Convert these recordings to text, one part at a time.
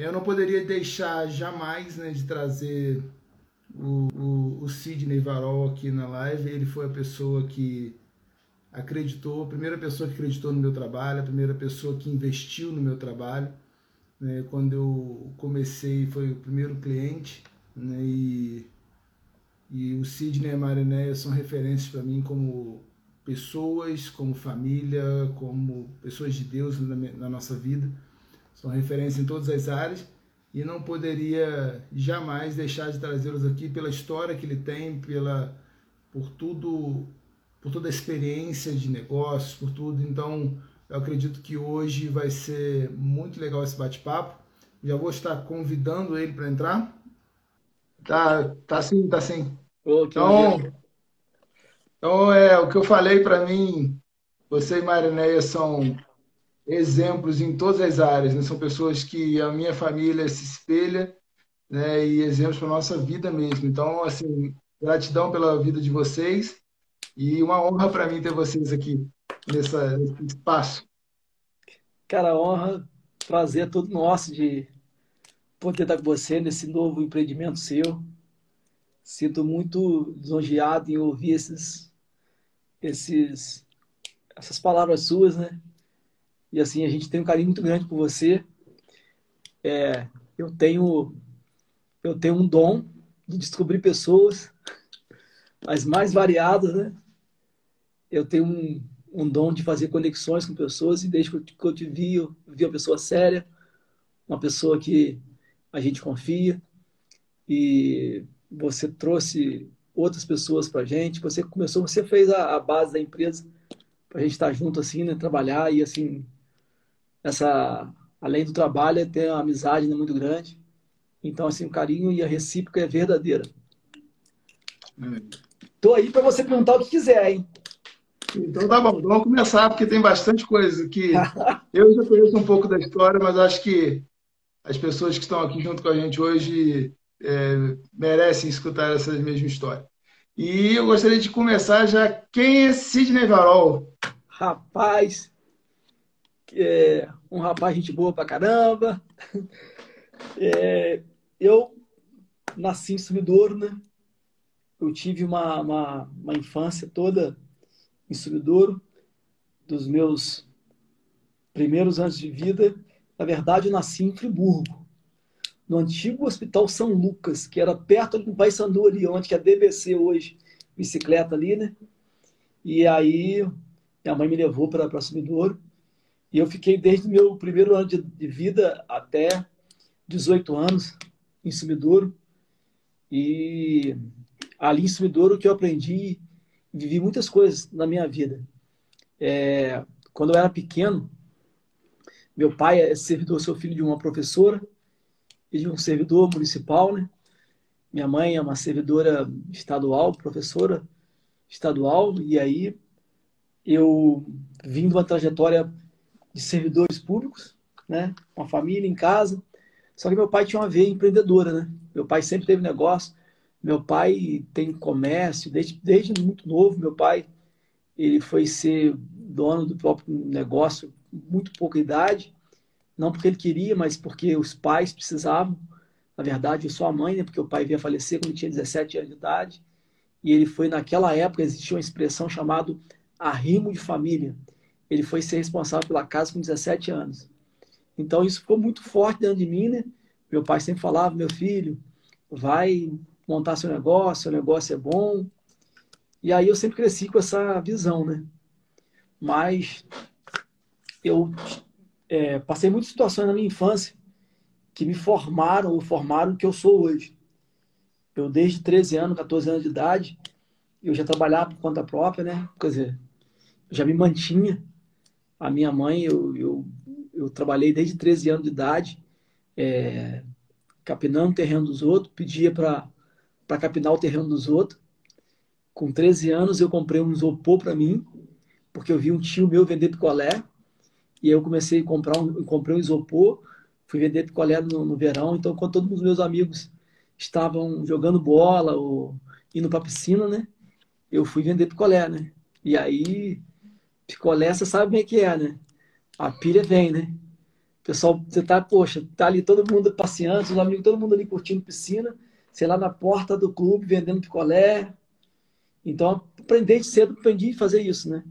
Eu não poderia deixar jamais né, de trazer o, o, o Sidney Varol aqui na live. Ele foi a pessoa que acreditou, a primeira pessoa que acreditou no meu trabalho, a primeira pessoa que investiu no meu trabalho. Né, quando eu comecei, foi o primeiro cliente. Né, e, e o Sidney e a Marinéia são referências para mim como pessoas, como família, como pessoas de Deus na, na nossa vida são referência em todas as áreas e não poderia jamais deixar de trazê-los aqui pela história que ele tem, pela por tudo, por toda a experiência de negócios, por tudo. Então, eu acredito que hoje vai ser muito legal esse bate-papo. Já vou estar convidando ele para entrar. Tá, tá sim, tá sim. Oh, então, então, é o que eu falei para mim, você e Marinéia são exemplos em todas as áreas, né? são pessoas que a minha família se espelha né? e exemplos para a nossa vida mesmo. Então, assim, gratidão pela vida de vocês e uma honra para mim ter vocês aqui nessa, nesse espaço. Cara, honra, prazer é todo nosso de poder estar com você nesse novo empreendimento seu. Sinto muito lisonjeado em ouvir esses, esses, essas palavras suas, né? E assim, a gente tem um carinho muito grande por você. É, eu tenho eu tenho um dom de descobrir pessoas as mais variadas, né? Eu tenho um, um dom de fazer conexões com pessoas e desde que eu te vi, eu vi uma pessoa séria, uma pessoa que a gente confia e você trouxe outras pessoas para a gente. Você começou, você fez a, a base da empresa para a gente estar junto assim, né? Trabalhar e assim essa além do trabalho, tem uma amizade né, muito grande. Então, assim, o carinho e a recíproca é verdadeira. Estou aí para você perguntar o que quiser, hein? Então tá bom, vamos começar, porque tem bastante coisa que eu já conheço um pouco da história, mas acho que as pessoas que estão aqui junto com a gente hoje é, merecem escutar essa mesma história. E eu gostaria de começar já. Quem é Sidney Varol? Rapaz, é, um rapaz gente boa pra caramba. É, eu nasci em Sumidouro, né? Eu tive uma, uma, uma infância toda em Sumidouro, dos meus primeiros anos de vida. Na verdade, eu nasci em Friburgo, no antigo Hospital São Lucas, que era perto do Paysandu ali, onde é a DBC hoje, bicicleta ali, né? E aí, minha mãe me levou para Sumidouro. E eu fiquei desde meu primeiro ano de, de vida até 18 anos em Sumidouro. E ali em Sumidouro que eu aprendi, vivi muitas coisas na minha vida. É, quando eu era pequeno, meu pai é servidor, sou filho de uma professora e de um servidor municipal, né? Minha mãe é uma servidora estadual, professora estadual, e aí eu vim de uma trajetória de servidores públicos, né? Uma família em casa. Só que meu pai tinha uma veia empreendedora, né? Meu pai sempre teve negócio. Meu pai tem comércio desde, desde muito novo. Meu pai ele foi ser dono do próprio negócio muito pouca idade, não porque ele queria, mas porque os pais precisavam. Na verdade, sou a mãe, né? Porque o pai veio a falecer quando tinha 17 anos de idade. E ele foi naquela época existia uma expressão chamada arrimo de família ele foi ser responsável pela casa com 17 anos. Então isso ficou muito forte dentro de mim, né? Meu pai sempre falava, meu filho, vai montar seu negócio, seu negócio é bom. E aí eu sempre cresci com essa visão, né? Mas eu é, passei muitas situações na minha infância que me formaram ou formaram o que eu sou hoje. Eu, desde 13 anos, 14 anos de idade, eu já trabalhava por conta própria, né? Quer dizer, já me mantinha a minha mãe, eu, eu, eu trabalhei desde 13 anos de idade, é, capinando o terreno dos outros, pedia para capinar o terreno dos outros. Com 13 anos, eu comprei um isopor para mim, porque eu vi um tio meu vender picolé, e aí eu comecei a comprar um, comprei um isopor, fui vender picolé no, no verão, então quando todos os meus amigos estavam jogando bola ou indo para piscina, né? Eu fui vender picolé, né? E aí picolé, você sabe bem que é, né? A pilha vem, né? pessoal, você tá, poxa, tá ali todo mundo passeando, os amigos, todo mundo ali curtindo piscina, sei lá na porta do clube vendendo picolé. Então, aprendi cedo, aprendi a fazer isso, né?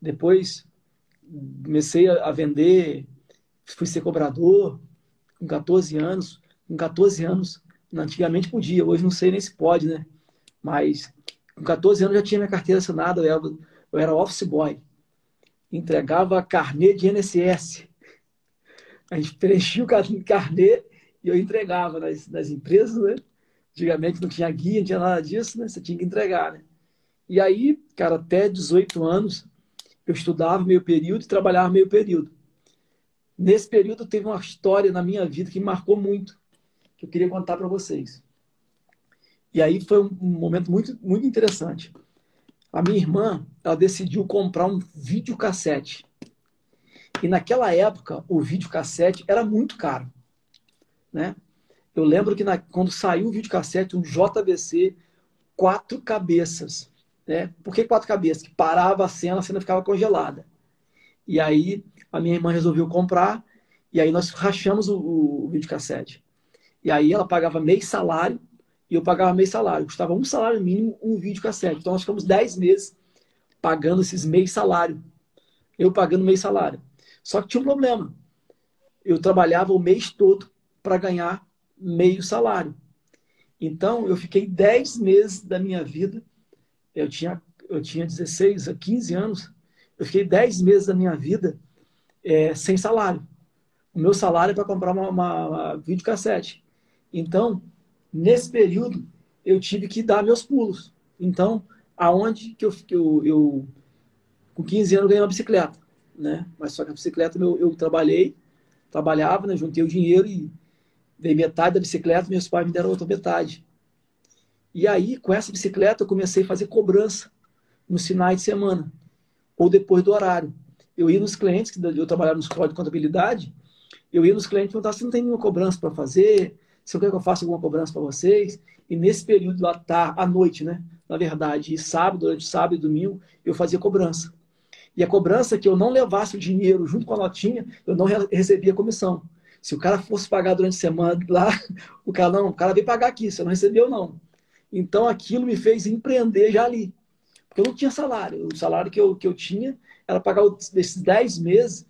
Depois comecei a vender, fui ser cobrador com 14 anos. Com 14 anos, antigamente podia, hoje não sei nem se pode, né? Mas com 14 anos já tinha minha carteira assinada, eu era office boy. Entregava carnê de NSS. A gente preenchia o carnê e eu entregava nas, nas empresas, né? Antigamente não tinha guia, não tinha nada disso, né? Você tinha que entregar, né? E aí, cara, até 18 anos, eu estudava meio período e trabalhava meio período. Nesse período teve uma história na minha vida que me marcou muito, que eu queria contar para vocês. E aí foi um momento muito, muito interessante. A minha irmã, ela decidiu comprar um videocassete. E naquela época, o videocassete era muito caro. Né? Eu lembro que na, quando saiu o videocassete, um JVC, quatro cabeças. Né? Por que quatro cabeças? Que parava a cena, a cena ficava congelada. E aí a minha irmã resolveu comprar, e aí nós rachamos o, o, videocassete. E aí ela pagava meio salário e eu pagava meio salário. Custava um salário mínimo um vídeo cassete. Então nós ficamos 10 meses pagando esses meio salário. Eu pagando meio salário. Só que tinha um problema. Eu trabalhava o mês todo para ganhar meio salário. Então eu fiquei 10 meses da minha vida. Eu tinha, eu tinha 16 a 15 anos. Eu fiquei 10 meses da minha vida é, sem salário. O meu salário é para comprar uma, uma, uma videocassete. Então, Nesse período, eu tive que dar meus pulos. Então, aonde que eu, que eu, eu com 15 anos, ganhei uma bicicleta, né? Mas só que a bicicleta eu, eu trabalhei, trabalhava, né? Juntei o dinheiro e dei metade da bicicleta, meus pais me deram outra metade. E aí, com essa bicicleta, eu comecei a fazer cobrança nos finais de semana ou depois do horário. Eu ia nos clientes, que eu trabalhava nos códigos de contabilidade, eu ia nos clientes perguntava se não tem nenhuma cobrança para fazer, se eu quero que eu faça alguma cobrança para vocês, e nesse período lá tá à noite, né? Na verdade, sábado, durante sábado e domingo, eu fazia cobrança. E a cobrança que eu não levasse o dinheiro junto com a notinha, eu não recebia comissão. Se o cara fosse pagar durante a semana lá, o cara não, o cara veio pagar aqui, você não recebeu não. Então aquilo me fez empreender já ali. Porque eu não tinha salário. O salário que eu, que eu tinha era pagar desses 10 meses.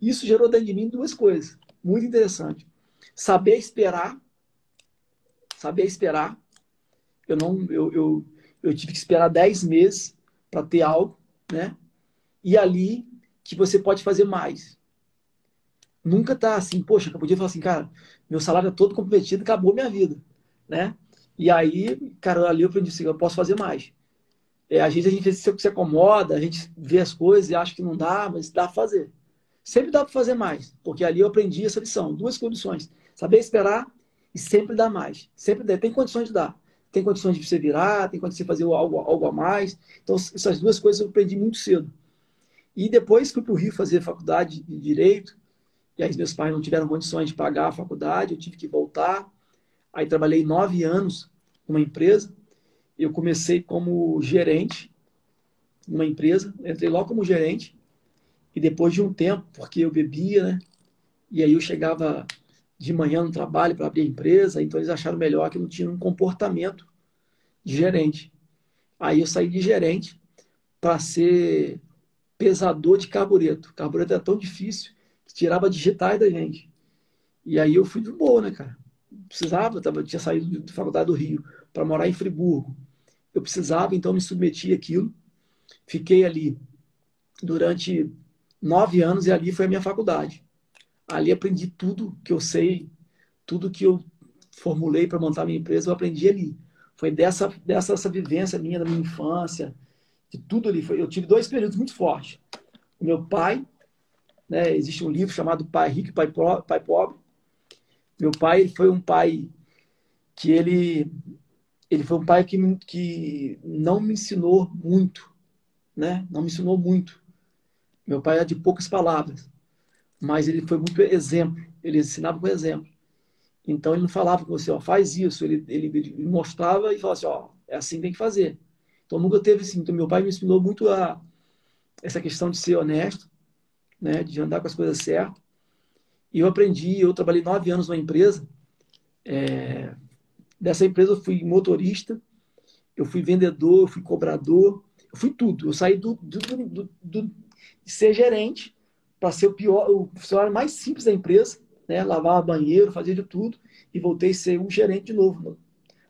Isso gerou dentro de mim duas coisas. Muito interessante. Saber esperar saber esperar. Eu não, eu, eu, eu tive que esperar 10 meses para ter algo, né? E ali que você pode fazer mais. Nunca tá assim, poxa, eu podia falar assim, cara, meu salário é todo comprometido, acabou minha vida, né? E aí, cara, ali eu aprendi assim, eu posso fazer mais. É, às vezes a gente se acomoda, a gente vê as coisas e acha que não dá, mas dá para fazer. Sempre dá para fazer mais, porque ali eu aprendi essa lição, duas condições: saber esperar e sempre dá mais. Sempre dá. Tem condições de dar. Tem condições de você virar, tem condições de fazer algo, algo a mais. Então, essas duas coisas eu aprendi muito cedo. E depois fui para o Rio fazer faculdade de Direito. E aí meus pais não tiveram condições de pagar a faculdade, eu tive que voltar. Aí trabalhei nove anos numa empresa. Eu comecei como gerente numa empresa. Entrei logo como gerente. E depois de um tempo, porque eu bebia, né? E aí eu chegava de manhã no trabalho para abrir a empresa, então eles acharam melhor que eu não tinha um comportamento de gerente. Aí eu saí de gerente para ser pesador de carbureto. Carbureto era tão difícil que tirava digitais da gente. E aí eu fui de boa, né, cara? Precisava, tava, tinha saído da faculdade do Rio para morar em Friburgo. Eu precisava, então me submeti àquilo. Fiquei ali durante nove anos e ali foi a minha faculdade ali aprendi tudo que eu sei, tudo que eu formulei para montar minha empresa, eu aprendi ali. Foi dessa, dessa essa vivência minha da minha infância, de tudo ali. Foi, eu tive dois períodos muito fortes. O meu pai, né, existe um livro chamado Pai Rico e Pai, pai Pobre. Meu pai foi um pai que ele ele foi um pai que, que não me ensinou muito, né? Não me ensinou muito. Meu pai era de poucas palavras mas ele foi muito exemplo, ele ensinava com exemplo. Então ele não falava com você, ó, faz isso, ele, ele, ele mostrava e falava assim, ó, é assim que tem que fazer. Então nunca teve assim. Então meu pai me ensinou muito a essa questão de ser honesto, né, de andar com as coisas certas. E eu aprendi, eu trabalhei nove anos numa empresa. É, dessa empresa eu fui motorista, eu fui vendedor, eu fui cobrador, eu fui tudo. Eu saí do, do, do, do de ser gerente para ser o pior, o funcionário mais simples da empresa, né? Lavava banheiro, fazia de tudo e voltei a ser um gerente de novo,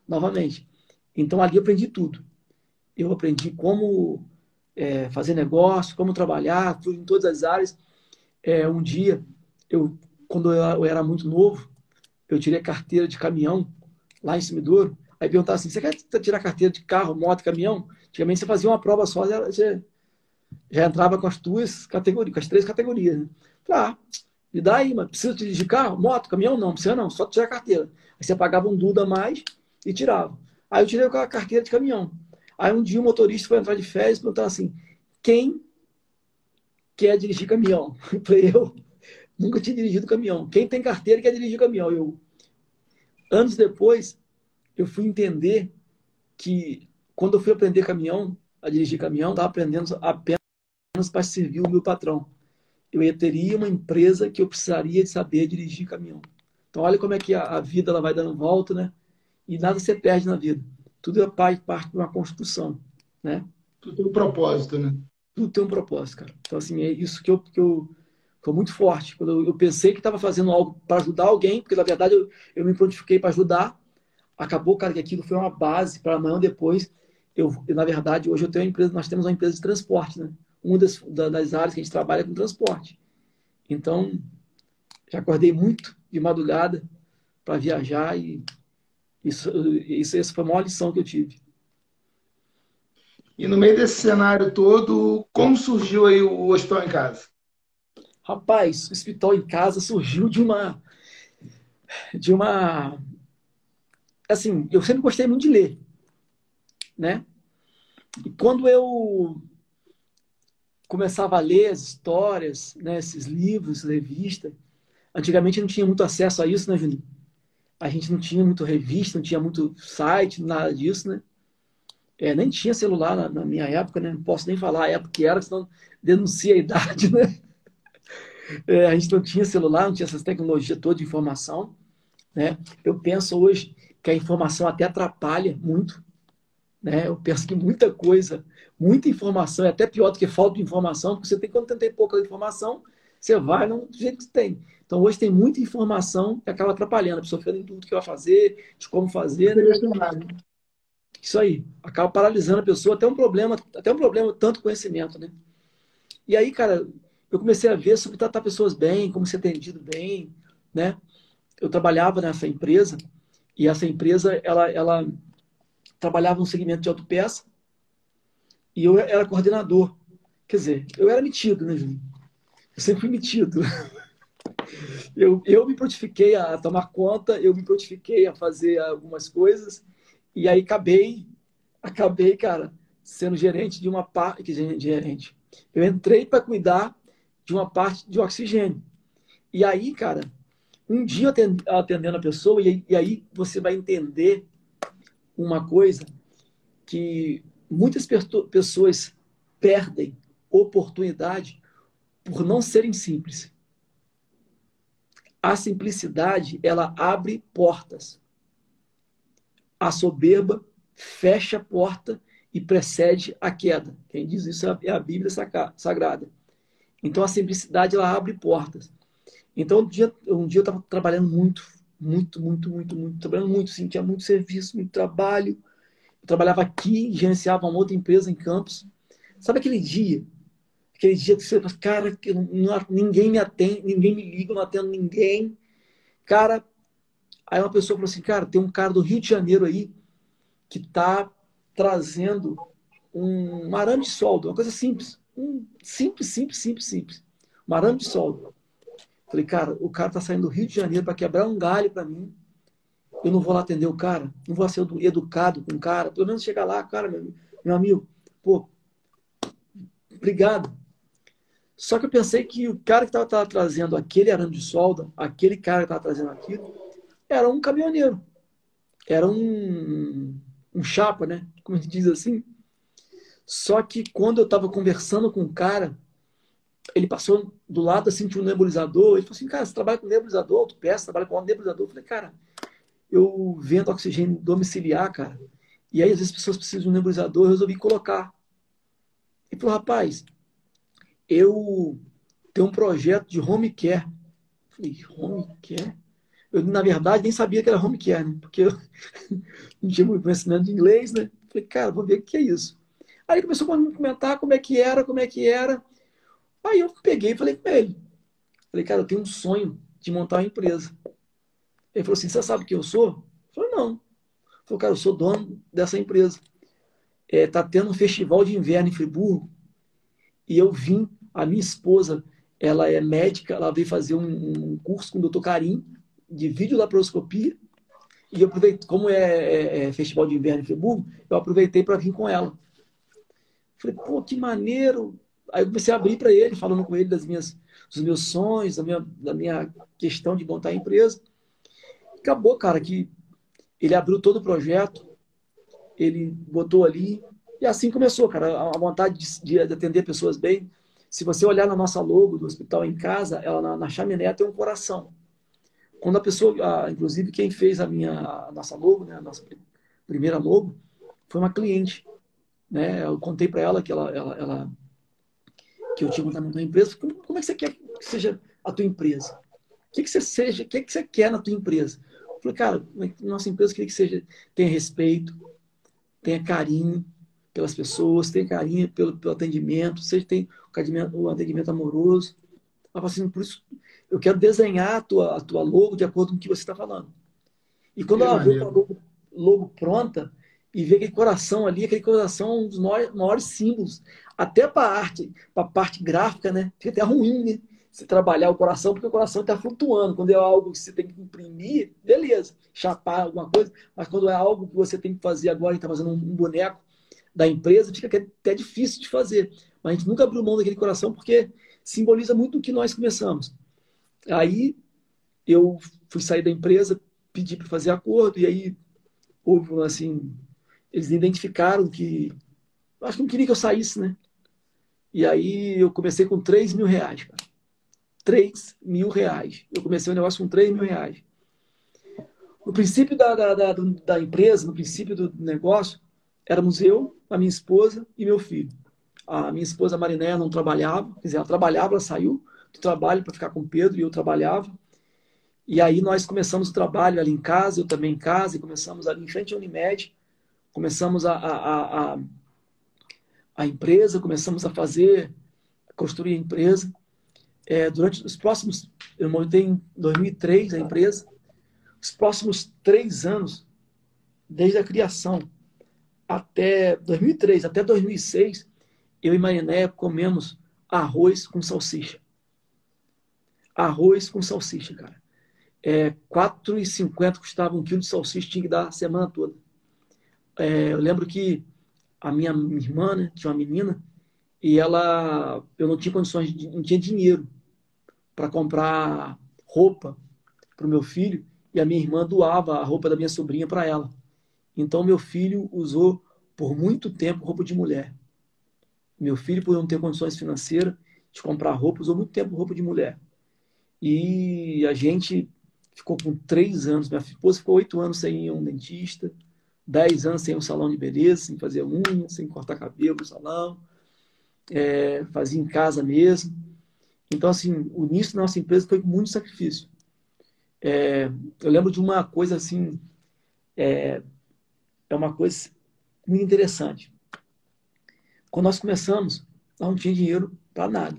novamente. Então ali eu aprendi tudo. Eu aprendi como é, fazer negócio, como trabalhar, fui em todas as áreas. É, um dia, eu, quando eu era muito novo, eu tirei carteira de caminhão lá em Cimidouro. Aí perguntava assim: você quer tirar carteira de carro, moto, caminhão? Antigamente você fazia uma prova só, você já entrava com as duas categorias, com as três categorias. Né? Falei, ah, me dá aí, mas precisa dirigir carro, moto, caminhão? Não, precisa não, só tirar a carteira. Aí você pagava um Duda a mais e tirava. Aí eu tirei a carteira de caminhão. Aí um dia o motorista foi entrar de férias e perguntar assim: quem quer dirigir caminhão? Eu falei, eu nunca tinha dirigido caminhão. Quem tem carteira quer dirigir caminhão? Eu, anos depois, eu fui entender que quando eu fui aprender caminhão, a dirigir caminhão, estava aprendendo apenas para servir o meu patrão. Eu teria uma empresa que eu precisaria de saber dirigir caminhão. Então, olha como é que a, a vida ela vai dando volta, né? E nada se perde na vida. Tudo é parte de uma construção, né? Tudo tem um propósito, né? Tudo tem um propósito, cara. Então, assim, é isso que eu, que eu foi muito forte. Quando eu, eu pensei que estava fazendo algo para ajudar alguém, porque na verdade eu, eu me prontifiquei para ajudar, acabou, cara, que aquilo foi uma base para amanhã depois. Eu, na verdade, hoje eu tenho uma empresa, nós temos uma empresa de transporte, né? Uma das, das áreas que a gente trabalha é com transporte. Então, já acordei muito de madrugada para viajar e isso, isso, essa foi a maior lição que eu tive. E no meio desse cenário todo, como surgiu aí o Hospital em Casa? Rapaz, o Hospital em Casa surgiu de uma de uma assim, eu sempre gostei muito de ler, né? E quando eu começava a ler as histórias, né, esses livros, revista, antigamente não tinha muito acesso a isso, né, Juninho? A gente não tinha muito revista, não tinha muito site, nada disso, né? É, nem tinha celular na, na, minha época, né? Não posso nem falar a época que era, senão denuncia a idade, né? É, a gente não tinha celular, não tinha essas tecnologias toda de informação, né? Eu penso hoje que a informação até atrapalha muito, né? Eu penso que muita coisa, muita informação é até pior do que falta de informação, porque você tem quando tem pouca informação, você vai do jeito que tem. Então hoje tem muita informação que acaba atrapalhando, a pessoa fica em tudo que vai fazer, de como fazer. Né? Isso aí, acaba paralisando a pessoa, até um problema, até um problema tanto conhecimento, né? E aí, cara, eu comecei a ver sobre tratar pessoas bem, como ser atendido bem, né? Eu trabalhava nessa empresa e essa empresa, ela, ela trabalhava no segmento de autopeça e eu era coordenador. Quer dizer, eu era metido, né, Juninho? Eu sempre fui metido. Eu, eu me prontifiquei a tomar conta, eu me prontifiquei a fazer algumas coisas e aí acabei, acabei, cara, sendo gerente de uma parte, que gerente. Eu entrei para cuidar de uma parte de oxigênio. E aí, cara, um dia atendendo a pessoa, e, e aí você vai entender uma coisa que muitas pessoas perdem oportunidade por não serem simples. A simplicidade, ela abre portas. A soberba fecha a porta e precede a queda. Quem diz isso é a Bíblia Sagrada. Então a simplicidade ela abre portas. Então um dia, um dia eu estava trabalhando muito, muito, muito, muito, muito, trabalhando muito, sim, tinha muito serviço, muito trabalho. Eu trabalhava aqui, gerenciava uma outra empresa em Campos. Sabe aquele dia? Aquele dia que você fala, cara, que não, ninguém me atende, ninguém me liga, não atendo ninguém. Cara, aí uma pessoa falou assim, cara, tem um cara do Rio de Janeiro aí que está trazendo um arame de solda, uma coisa simples. Um simples, simples, simples, simples. Um arame de solda. Falei, cara, o cara tá saindo do Rio de Janeiro para quebrar um galho para mim. Eu não vou lá atender o cara, não vou ser educado com o cara, pelo menos chegar lá, cara, meu, meu amigo, pô, obrigado. Só que eu pensei que o cara que estava trazendo aquele arame de solda, aquele cara que estava trazendo aquilo, era um caminhoneiro. Era um, um chapa, né? Como a gente diz assim. Só que quando eu estava conversando com o cara, ele passou do lado assim, tinha um nebulizador. Ele falou assim: Cara, você trabalha com nebulizador, autopeça, trabalha com nebulizador. Eu falei: Cara, eu vendo oxigênio domiciliar, cara. E aí, às vezes, as pessoas precisam de um nebulizador, eu resolvi colocar. Ele falou: Rapaz, eu tenho um projeto de home care. Eu falei: Home care? Eu, na verdade, nem sabia que era home care, né? Porque eu não tinha muito conhecimento de inglês, né? Falei: Cara, vou ver o que é isso. Aí começou a comentar como é que era, como é que era. Aí eu peguei e falei com ele. Falei, cara, eu tenho um sonho de montar uma empresa. Ele falou assim: Você sabe quem eu sou? Eu falei: Não. Ele falou, cara, eu sou dono dessa empresa. É, tá tendo um festival de inverno em Friburgo e eu vim, a minha esposa, ela é médica, ela veio fazer um, um curso com o doutor Karim de videolaparoscopia e eu aproveitei, como é, é, é, festival de inverno em Friburgo, eu aproveitei para vir com ela. Falei, pô, que maneiro, Aí eu comecei a abrir para ele, falando com ele das minhas, dos meus sonhos, da minha, da minha questão de montar a empresa. Acabou, cara, que ele abriu todo o projeto, ele botou ali, e assim começou, cara, a vontade de, de atender pessoas bem. Se você olhar na nossa logo do hospital em casa, ela na, na chaminé tem um coração. Quando a pessoa, inclusive quem fez a minha, a nossa logo, né, a nossa primeira logo, foi uma cliente. Né? Eu contei para ela que ela, ela, ela que eu tinha montado na tua empresa, como, como, é que você quer que seja a tua empresa? O que, que você seja, o que, que você quer na tua empresa? Eu falei, cara, nossa empresa queria que seja, tenha respeito, tenha carinho pelas pessoas, tenha carinho pelo, pelo atendimento, seja tem o atendimento, o atendimento amoroso. Eu assim, por isso, eu quero desenhar a tua, a tua logo de acordo com o que você está falando. E quando que ela vê a logo, logo pronta, e ver aquele coração ali, aquele coração um dos maiores, maiores símbolos até para a arte, para a parte gráfica, né? Fica até ruim, né? Você trabalhar o coração, porque o coração está flutuando. Quando é algo que você tem que imprimir, beleza, chapar alguma coisa, mas quando é algo que você tem que fazer agora, está fazendo um boneco da empresa, fica até difícil de fazer. Mas a gente nunca abriu mão daquele coração porque simboliza muito o que nós começamos. Aí eu fui sair da empresa, pedi para fazer acordo, e aí houve assim, eles identificaram que acho que não queria que eu saísse, né? E aí eu comecei com 3 mil reais, cara. 3 mil reais. Eu comecei o negócio com 3 mil reais. No princípio da, da, da, da empresa, no princípio do negócio, éramos eu, a minha esposa e meu filho. A minha esposa Mariné não trabalhava, quer dizer, ela trabalhava, ela saiu do trabalho para ficar com o Pedro e eu trabalhava. E aí nós começamos o trabalho ali em casa, eu também em casa, e começamos ali em frente à Unimed, começamos a, a, a, a empresa, começamos a fazer, a construir a empresa. É, durante os próximos, eu montei em 2003 a empresa, os próximos três anos, desde a criação até 2003, até 2006, eu e Mariné comemos arroz com salsicha. Arroz com salsicha, cara. É, R$ 4,50 custava um quilo de salsicha, tinha que dar a semana toda. É, eu lembro que a minha, irmã, né, tinha uma menina, e ela, eu não tinha condições, de, não tinha dinheiro para comprar roupa para o meu filho, e a minha irmã doava a roupa da minha sobrinha para ela. Então, meu filho usou por muito tempo roupa de mulher. Meu filho, por não ter condições financeiras de comprar roupa, usou muito tempo roupa de mulher. E a gente ficou com três anos, minha esposa ficou oito anos sem ir a um dentista, 10 anos sem um salão de beleza, sem fazer unha, sem cortar cabelo no salão, é, fazia em casa mesmo. Então, assim, o início da nossa empresa foi com muito sacrifício. É, eu lembro de uma coisa assim, é, é uma coisa muito interessante. Quando nós começamos, nós não tinha dinheiro para nada.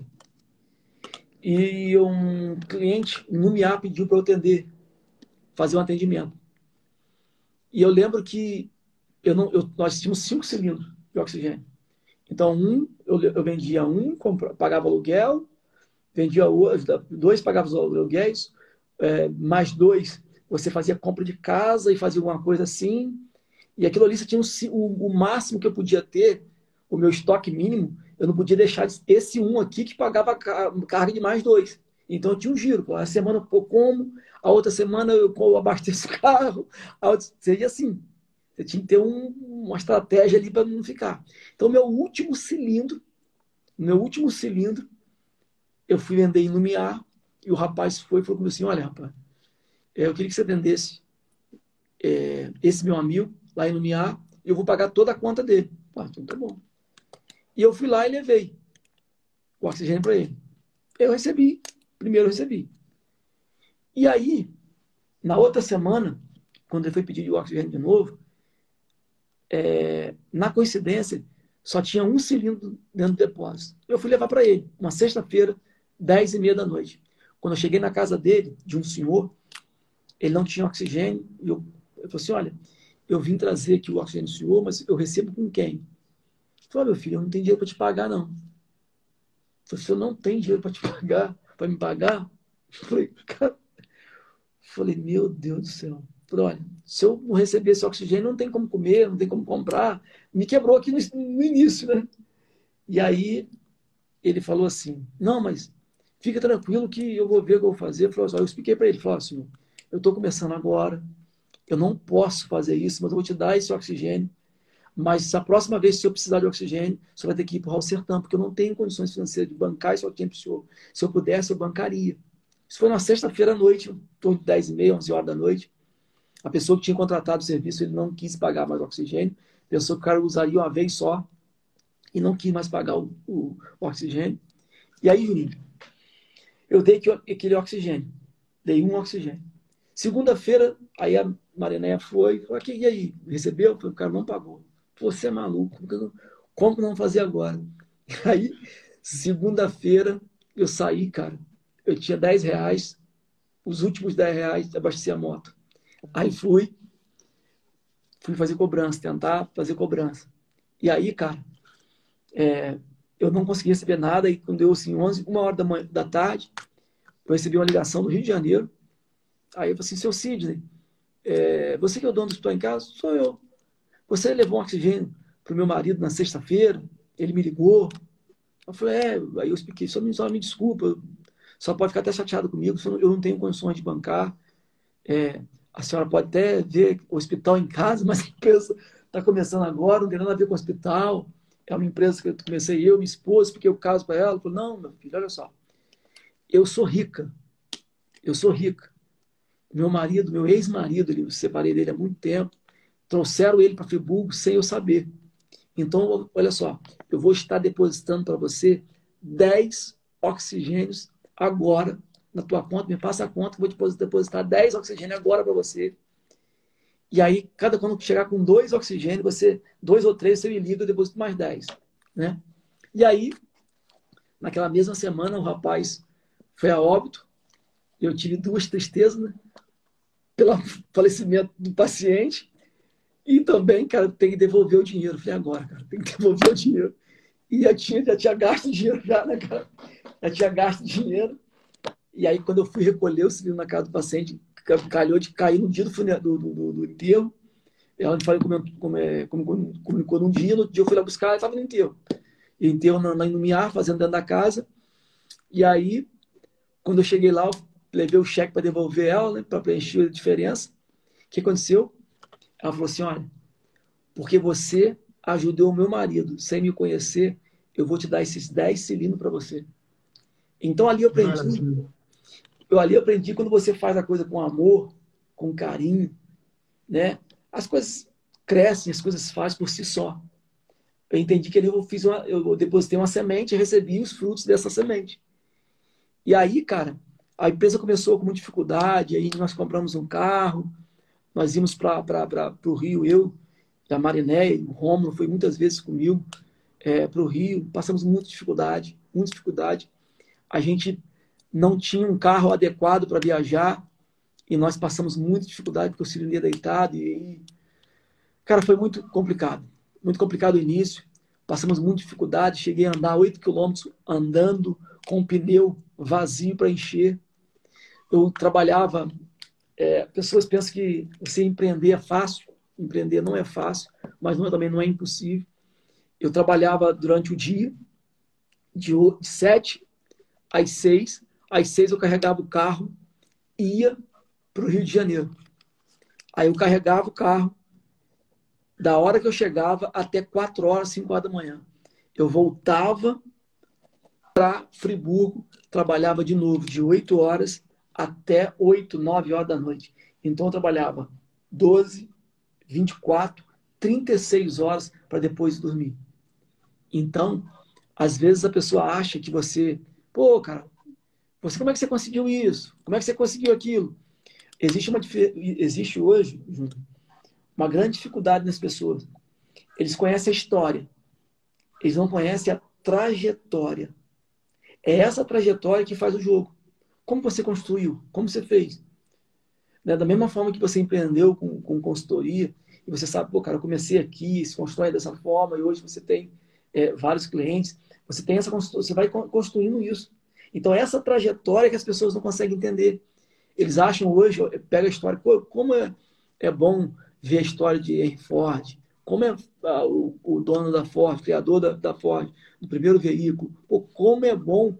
E um cliente, um UMIA, pediu para eu atender, fazer um atendimento. E eu lembro que eu não, eu, nós tínhamos cinco cilindros de oxigênio. Então, um, eu, eu vendia um, compra, pagava aluguel, vendia dois, pagava os aluguéis, é, mais dois, você fazia compra de casa e fazia alguma coisa assim. E aquilo ali você tinha um, o, o máximo que eu podia ter, o meu estoque mínimo, eu não podia deixar esse um aqui que pagava carga de mais dois. Então tinha um giro. A semana eu como, a outra semana eu abasteço o carro, a outra, seria assim. Você tinha que ter um, uma estratégia ali para não ficar. Então, meu último cilindro, meu último cilindro, eu fui vender em Lumiar e o rapaz foi e falou comigo assim, olha, rapaz, é, eu queria que você atendesse é, esse meu amigo lá em Lumiar eu vou pagar toda a conta dele. Ah, então tá bom. E eu fui lá e levei o oxigênio para ele. Eu recebi, primeiro eu recebi. E aí, na outra semana, quando ele foi pedir o oxigênio de novo, é, na coincidência, só tinha um cilindro dentro do depósito. Eu fui levar para ele, uma sexta-feira, dez e meia da noite. Quando eu cheguei na casa dele, de um senhor, ele não tinha oxigênio, e eu, eu falei assim, olha, eu vim trazer aqui o oxigênio do senhor, mas eu recebo com quem? Ele falou, meu filho, eu não tenho dinheiro para te pagar, não. Eu falei, se não tenho dinheiro para te pagar, para me pagar, falei, cara, falei, meu Deus do céu. Falei, olha, se eu não receber esse oxigênio, não tem como comer, não tem como comprar. Me quebrou aqui no, no início, né? E aí ele falou assim, não, mas fica tranquilo que eu vou ver o que eu vou fazer. Eu, eu expliquei para ele, falou assim, eu estou começando agora, eu não posso fazer isso, mas eu vou te dar esse oxigênio. Mas a próxima vez, se eu precisar de oxigênio, você vai ter que ir para o Sertão, porque eu não tenho condições financeiras de bancar esse oxigênio para o senhor. Se eu pudesse, eu bancaria. Isso foi na sexta-feira à noite, torno de 10 e meia, 11 horas da noite. A pessoa que tinha contratado o serviço, ele não quis pagar mais oxigênio, pensou que o cara usaria uma vez só e não quis mais pagar o, o, o oxigênio. E aí, Juninho, eu dei aquele oxigênio, dei um oxigênio. Segunda-feira, aí a Marinéia foi, falou, e aí, recebeu? O cara não pagou. Você é maluco, como não fazer agora? Aí, segunda-feira, eu saí, cara, eu tinha 10 reais, os últimos 10 reais, abasteci a moto. Aí fui, fui fazer cobrança, tentar fazer cobrança. E aí, cara, é, eu não consegui receber nada, e quando deu assim, 11, uma hora da, manhã, da tarde, eu recebi uma ligação do Rio de Janeiro. Aí eu falei assim, seu Sidney, é, você que é o dono do hospital em casa? Sou eu. Você levou um oxigênio para o meu marido na sexta-feira? Ele me ligou. Eu falei, é, aí eu expliquei, só me, só me desculpa, só pode ficar até chateado comigo, eu não tenho condições de bancar. É, a senhora pode até ver o hospital em casa, mas a empresa está começando agora, não tem nada a ver com o hospital. É uma empresa que eu comecei eu, minha esposa, porque eu caso para ela. Falei, não, meu filho, olha só. Eu sou rica. Eu sou rica. Meu marido, meu ex-marido, eu separei dele há muito tempo, trouxeram ele para Friburgo sem eu saber. Então, olha só, eu vou estar depositando para você 10 oxigênios agora na tua conta, me passa a conta, vou depositar 10 oxigênio agora para você. E aí, cada quando chegar com dois oxigênios, você, dois ou três, você me liga, eu deposito mais 10. Né? E aí, naquela mesma semana, o rapaz foi a óbito. Eu tive duas tristezas, né? Pelo falecimento do paciente e também, cara, tem que devolver o dinheiro. Eu falei, agora, cara, tem que devolver o dinheiro. E já tinha, já tinha gasto dinheiro já, né, cara? Já tinha gasto dinheiro. E aí, quando eu fui recolher o cilindro na casa do paciente, calhou de cair no dia do, do, do, do enterro. Ela me falou, comunicou, comunicou num dia, no dia eu fui lá buscar, ela estava no enterro. E enterro na, na Inumiar, fazendo dentro da casa. E aí, quando eu cheguei lá, eu levei o cheque para devolver ela, né, para preencher a diferença. O que aconteceu? Ela falou assim: olha, porque você ajudou o meu marido sem me conhecer, eu vou te dar esses 10 cilindros para você. Então ali eu aprendi eu ali aprendi quando você faz a coisa com amor, com carinho, né? As coisas crescem, as coisas fazem por si só. Eu entendi que ali eu fiz uma, eu depositei uma semente e recebi os frutos dessa semente. E aí, cara, a empresa começou com muita dificuldade, aí nós compramos um carro, nós íamos para o Rio, eu, a Mariné, o Romulo foi muitas vezes comigo é, para o Rio, passamos muita dificuldade, muita dificuldade. A gente não tinha um carro adequado para viajar e nós passamos muita dificuldade porque o Cirilo ia deitado e cara foi muito complicado muito complicado o início. Passamos muita dificuldade cheguei a andar 8 quilômetros andando com o pneu vazio para encher. Eu trabalhava é, pessoas pensam que você empreender é fácil empreender não é fácil mas não, também não é impossível eu trabalhava durante o dia de 7 às 6 às seis eu carregava o carro, ia para o Rio de Janeiro. Aí eu carregava o carro, da hora que eu chegava até quatro horas, cinco horas da manhã. Eu voltava para Friburgo trabalhava de novo de 8 horas até 8, 9 horas da noite. Então eu trabalhava 12, 24, 36 horas para depois dormir. Então, às vezes a pessoa acha que você, pô, cara, você como é que você conseguiu isso? Como é que você conseguiu aquilo? Existe uma existe hoje uma grande dificuldade nas pessoas. Eles conhecem a história, eles não conhecem a trajetória. É essa trajetória que faz o jogo. Como você construiu? Como você fez? Né? Da mesma forma que você empreendeu com, com consultoria, e você sabe, pô, cara, eu comecei aqui, se constrói dessa forma, e hoje você tem é, vários clientes, você tem essa você vai construindo isso. Então, essa trajetória que as pessoas não conseguem entender. Eles acham hoje, pega a história, como é, é bom ver a história de Henry Ford, como é o, o, dono da Ford, criador da, da Ford, do primeiro veículo, pô, como é bom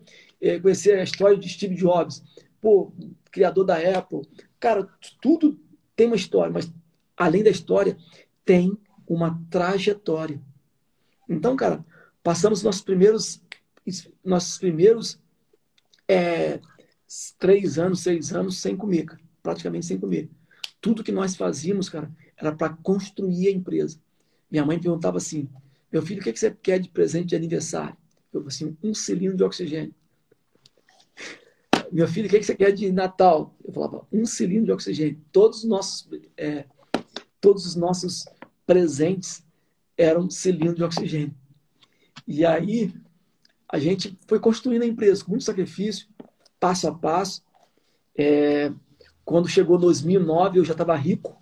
conhecer a história de Steve Jobs, pô, criador da Apple. Cara, tudo tem uma história, mas além da história, tem uma trajetória. Então, cara, passamos nossos primeiros, nossos primeiros é, três anos, seis anos sem comer, cara, praticamente sem comer. Tudo que nós fazíamos, cara, era para construir a empresa. Minha mãe perguntava assim: meu filho, o que você quer de presente de aniversário? Eu falei assim: um cilindro de oxigênio. Meu filho, o que você quer de Natal? Eu falava: um cilindro de oxigênio. Todos os nossos, é, todos os nossos presentes eram cilindro de oxigênio. E aí a gente foi construindo a empresa com muito sacrifício, passo a passo. É, quando chegou 2009, eu já estava rico,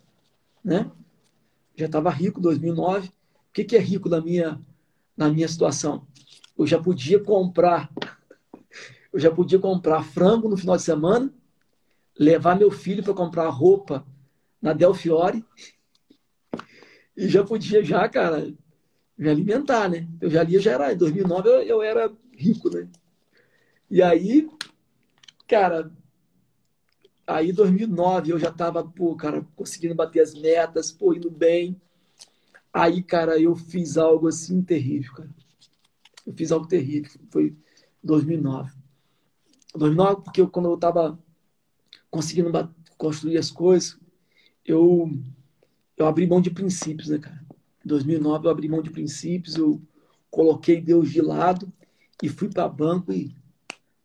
né? Já estava rico 2009. O que, que é rico na minha, na minha situação? Eu já podia comprar, eu já podia comprar frango no final de semana, levar meu filho para comprar roupa na Delfiore e já podia já, cara, me alimentar, né? Eu já ali, já era, em 2009 eu, eu era rico, né? E aí, cara, aí 2009 eu já tava, pô, cara, conseguindo bater as metas, pô, indo bem. Aí, cara, eu fiz algo assim terrível, cara. Eu fiz algo terrível, foi 2009. 2009 porque eu, quando eu tava conseguindo construir as coisas, eu eu abri mão de princípios, né, cara? Em 2009 eu abri mão de princípios, eu coloquei Deus de lado e fui para banco e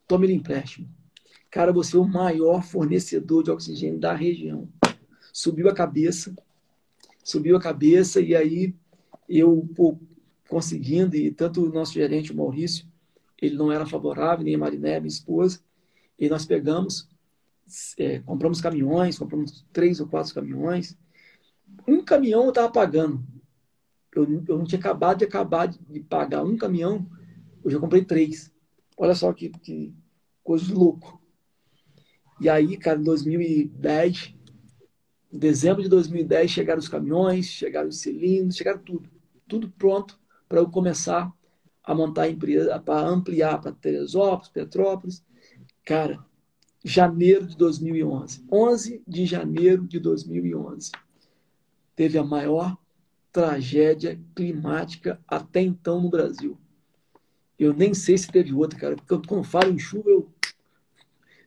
tome empréstimo. Cara, você é o maior fornecedor de oxigênio da região. Subiu a cabeça, subiu a cabeça e aí eu pô, conseguindo, e tanto o nosso gerente, o Maurício, ele não era favorável, nem a Mariné, minha esposa, e nós pegamos, é, compramos caminhões, compramos três ou quatro caminhões, um caminhão eu estava pagando. Eu, eu não tinha acabado de acabar de pagar um caminhão, eu já comprei três. Olha só que, que coisa de louco. E aí, cara, em 2010, em dezembro de 2010, chegaram os caminhões, chegaram os cilindros, chegaram tudo. Tudo pronto para eu começar a montar empresa, para ampliar para Teresópolis, Petrópolis. Cara, janeiro de 2011. 11 de janeiro de 2011 teve a maior tragédia climática até então no Brasil. Eu nem sei se teve outra, cara, porque quando falo em chuva eu,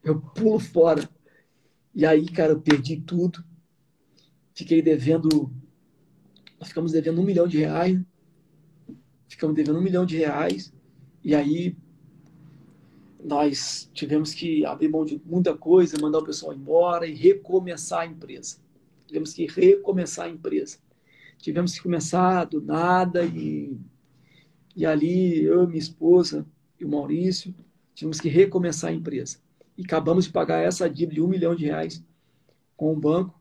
eu pulo fora. E aí, cara, eu perdi tudo. Fiquei devendo. Nós ficamos devendo um milhão de reais. Ficamos devendo um milhão de reais. E aí nós tivemos que abrir mão de muita coisa, mandar o pessoal embora e recomeçar a empresa. Tivemos que recomeçar a empresa. Tivemos que começar do nada e, e ali eu, minha esposa e o Maurício tivemos que recomeçar a empresa. E acabamos de pagar essa dívida de um milhão de reais com o banco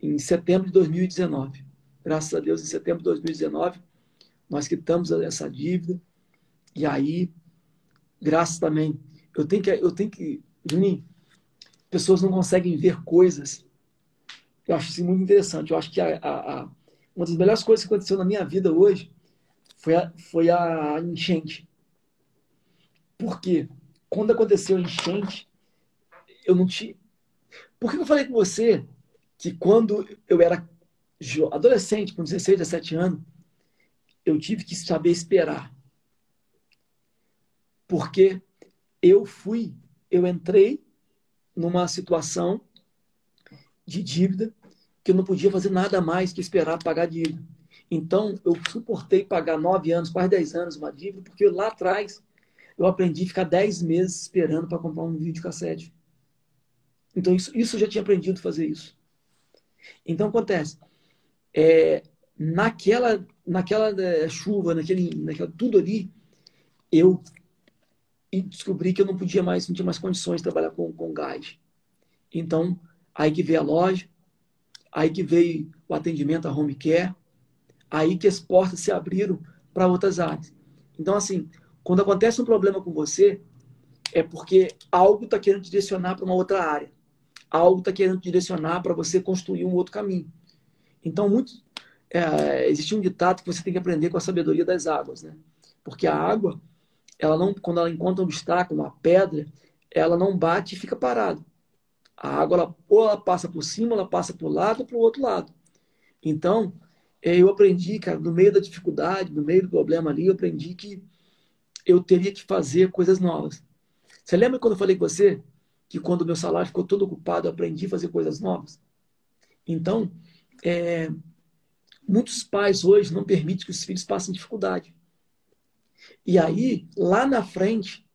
em setembro de 2019. Graças a Deus, em setembro de 2019, nós quitamos essa dívida. E aí, graças também, eu tenho que, eu tenho que, Juninho, pessoas não conseguem ver coisas eu acho isso muito interessante. Eu acho que a, a, a, uma das melhores coisas que aconteceu na minha vida hoje foi a, foi a enchente. Por quê? Quando aconteceu a enchente, eu não tinha. Por que eu falei com você que quando eu era adolescente, com 16, 17 anos, eu tive que saber esperar? Porque eu fui, eu entrei numa situação de dívida que eu não podia fazer nada mais que esperar pagar a dívida. Então, eu suportei pagar nove anos, quase dez anos uma dívida, porque lá atrás eu aprendi a ficar dez meses esperando para comprar um videocassete. Então, isso, isso eu já tinha aprendido a fazer isso. Então, acontece. É, naquela naquela é, chuva, naquele, naquela, tudo ali, eu descobri que eu não podia mais, não tinha mais condições de trabalhar com, com gás. Então, aí que veio a loja, aí que veio o atendimento a home care, aí que as portas se abriram para outras áreas. Então, assim, quando acontece um problema com você, é porque algo está querendo direcionar para uma outra área. Algo está querendo direcionar para você construir um outro caminho. Então, muito, é, existe um ditado que você tem que aprender com a sabedoria das águas, né? Porque a água, ela não, quando ela encontra um obstáculo, uma pedra, ela não bate e fica parada. A água, ela, ou ela passa por cima, ela passa por lado ou para o outro lado. Então, é, eu aprendi, cara, no meio da dificuldade, no meio do problema ali, eu aprendi que eu teria que fazer coisas novas. Você lembra quando eu falei com você que quando o meu salário ficou todo ocupado, eu aprendi a fazer coisas novas? Então, é, muitos pais hoje não permitem que os filhos passem dificuldade. E aí, lá na frente,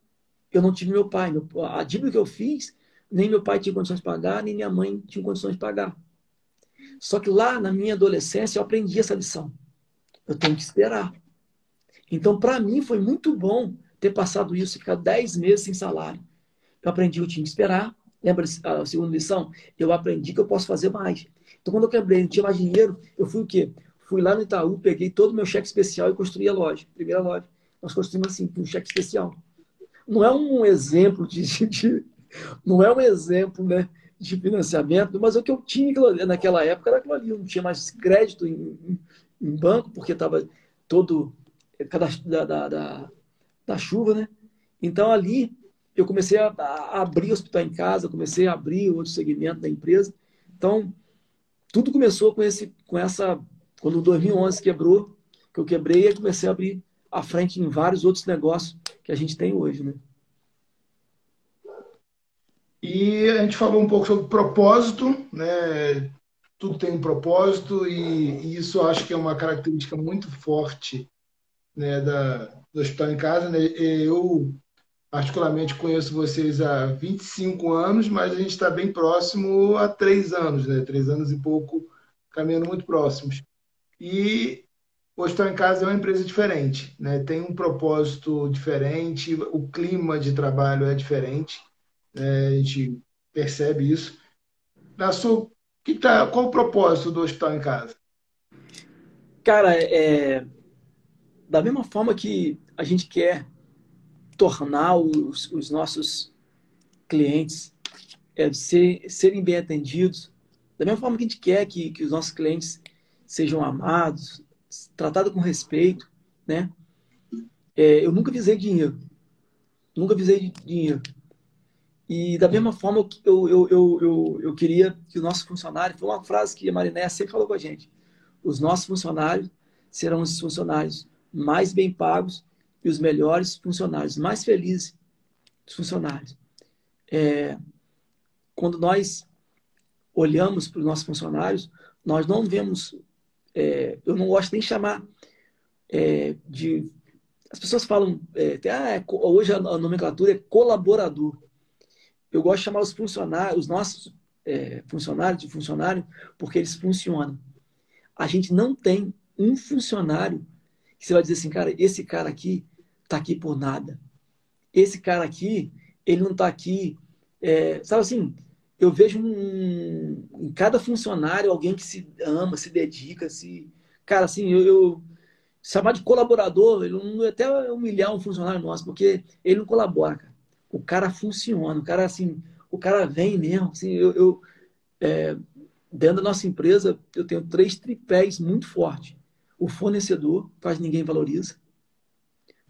eu não tive meu pai. A dívida que eu fiz, nem meu pai tinha condições de pagar, nem minha mãe tinha condições de pagar. Só que lá na minha adolescência eu aprendi essa lição. Eu tenho que esperar. Então, para mim, foi muito bom ter passado isso, ficar 10 meses sem salário. Eu aprendi que eu tinha que esperar. Lembra a segunda lição? Eu aprendi que eu posso fazer mais. Então, quando eu quebrei, não tinha mais dinheiro, eu fui o quê? Fui lá no Itaú, peguei todo o meu cheque especial e construí a loja, primeira loja. Nós construímos assim, com um cheque especial. Não é um exemplo de, de, não é um exemplo, né, de financiamento, mas o que eu tinha naquela época era aquilo ali. Eu não tinha mais crédito em, em, em banco, porque estava todo da, da, da, da, chuva, né? Então ali eu comecei a abrir hospital em casa, comecei a abrir outro segmento da empresa. Então tudo começou com, esse, com essa. Quando o 2011 quebrou, que eu quebrei, e comecei a abrir a frente em vários outros negócios que a gente tem hoje, né? E a gente falou um pouco sobre propósito, né? Tudo tem um propósito e, e isso acho que é uma característica muito forte né, da, do Hospital em Casa. Né? Eu particularmente conheço vocês há 25 anos, mas a gente está bem próximo há três anos, né? Três anos e pouco, caminhando muito próximos. E o Hospital em Casa é uma empresa diferente, né? Tem um propósito diferente, o clima de trabalho é diferente, né? a gente percebe isso. Na sua, que tá, qual o propósito do Hospital em Casa? Cara, é, da mesma forma que a gente quer tornar os, os nossos clientes é, ser, serem bem atendidos, da mesma forma que a gente quer que, que os nossos clientes sejam amados, tratados com respeito, né? É, eu nunca visei dinheiro. Nunca visei dinheiro. E da mesma forma, eu, eu, eu, eu, eu queria que o nosso funcionário, foi uma frase que a Mariné sempre falou com a gente, os nossos funcionários serão os funcionários mais bem pagos e os melhores funcionários, mais felizes dos funcionários. É, quando nós olhamos para os nossos funcionários, nós não vemos, é, eu não gosto nem de chamar é, de. As pessoas falam, é, ah, é hoje a nomenclatura é colaborador. Eu gosto de chamar os funcionários, os nossos é, funcionários de funcionário, porque eles funcionam. A gente não tem um funcionário que você vai dizer assim, cara, esse cara aqui, está aqui por nada. Esse cara aqui, ele não está aqui. É, sabe assim, eu vejo um, em cada funcionário alguém que se ama, se dedica, se. Cara, assim, eu, eu chamar de colaborador, ele não até humilhar um funcionário nosso, porque ele não colabora, cara. O cara funciona, o cara assim, o cara vem mesmo. Assim, eu, eu é, dentro da nossa empresa, eu tenho três tripés muito fortes. O fornecedor, quase ninguém valoriza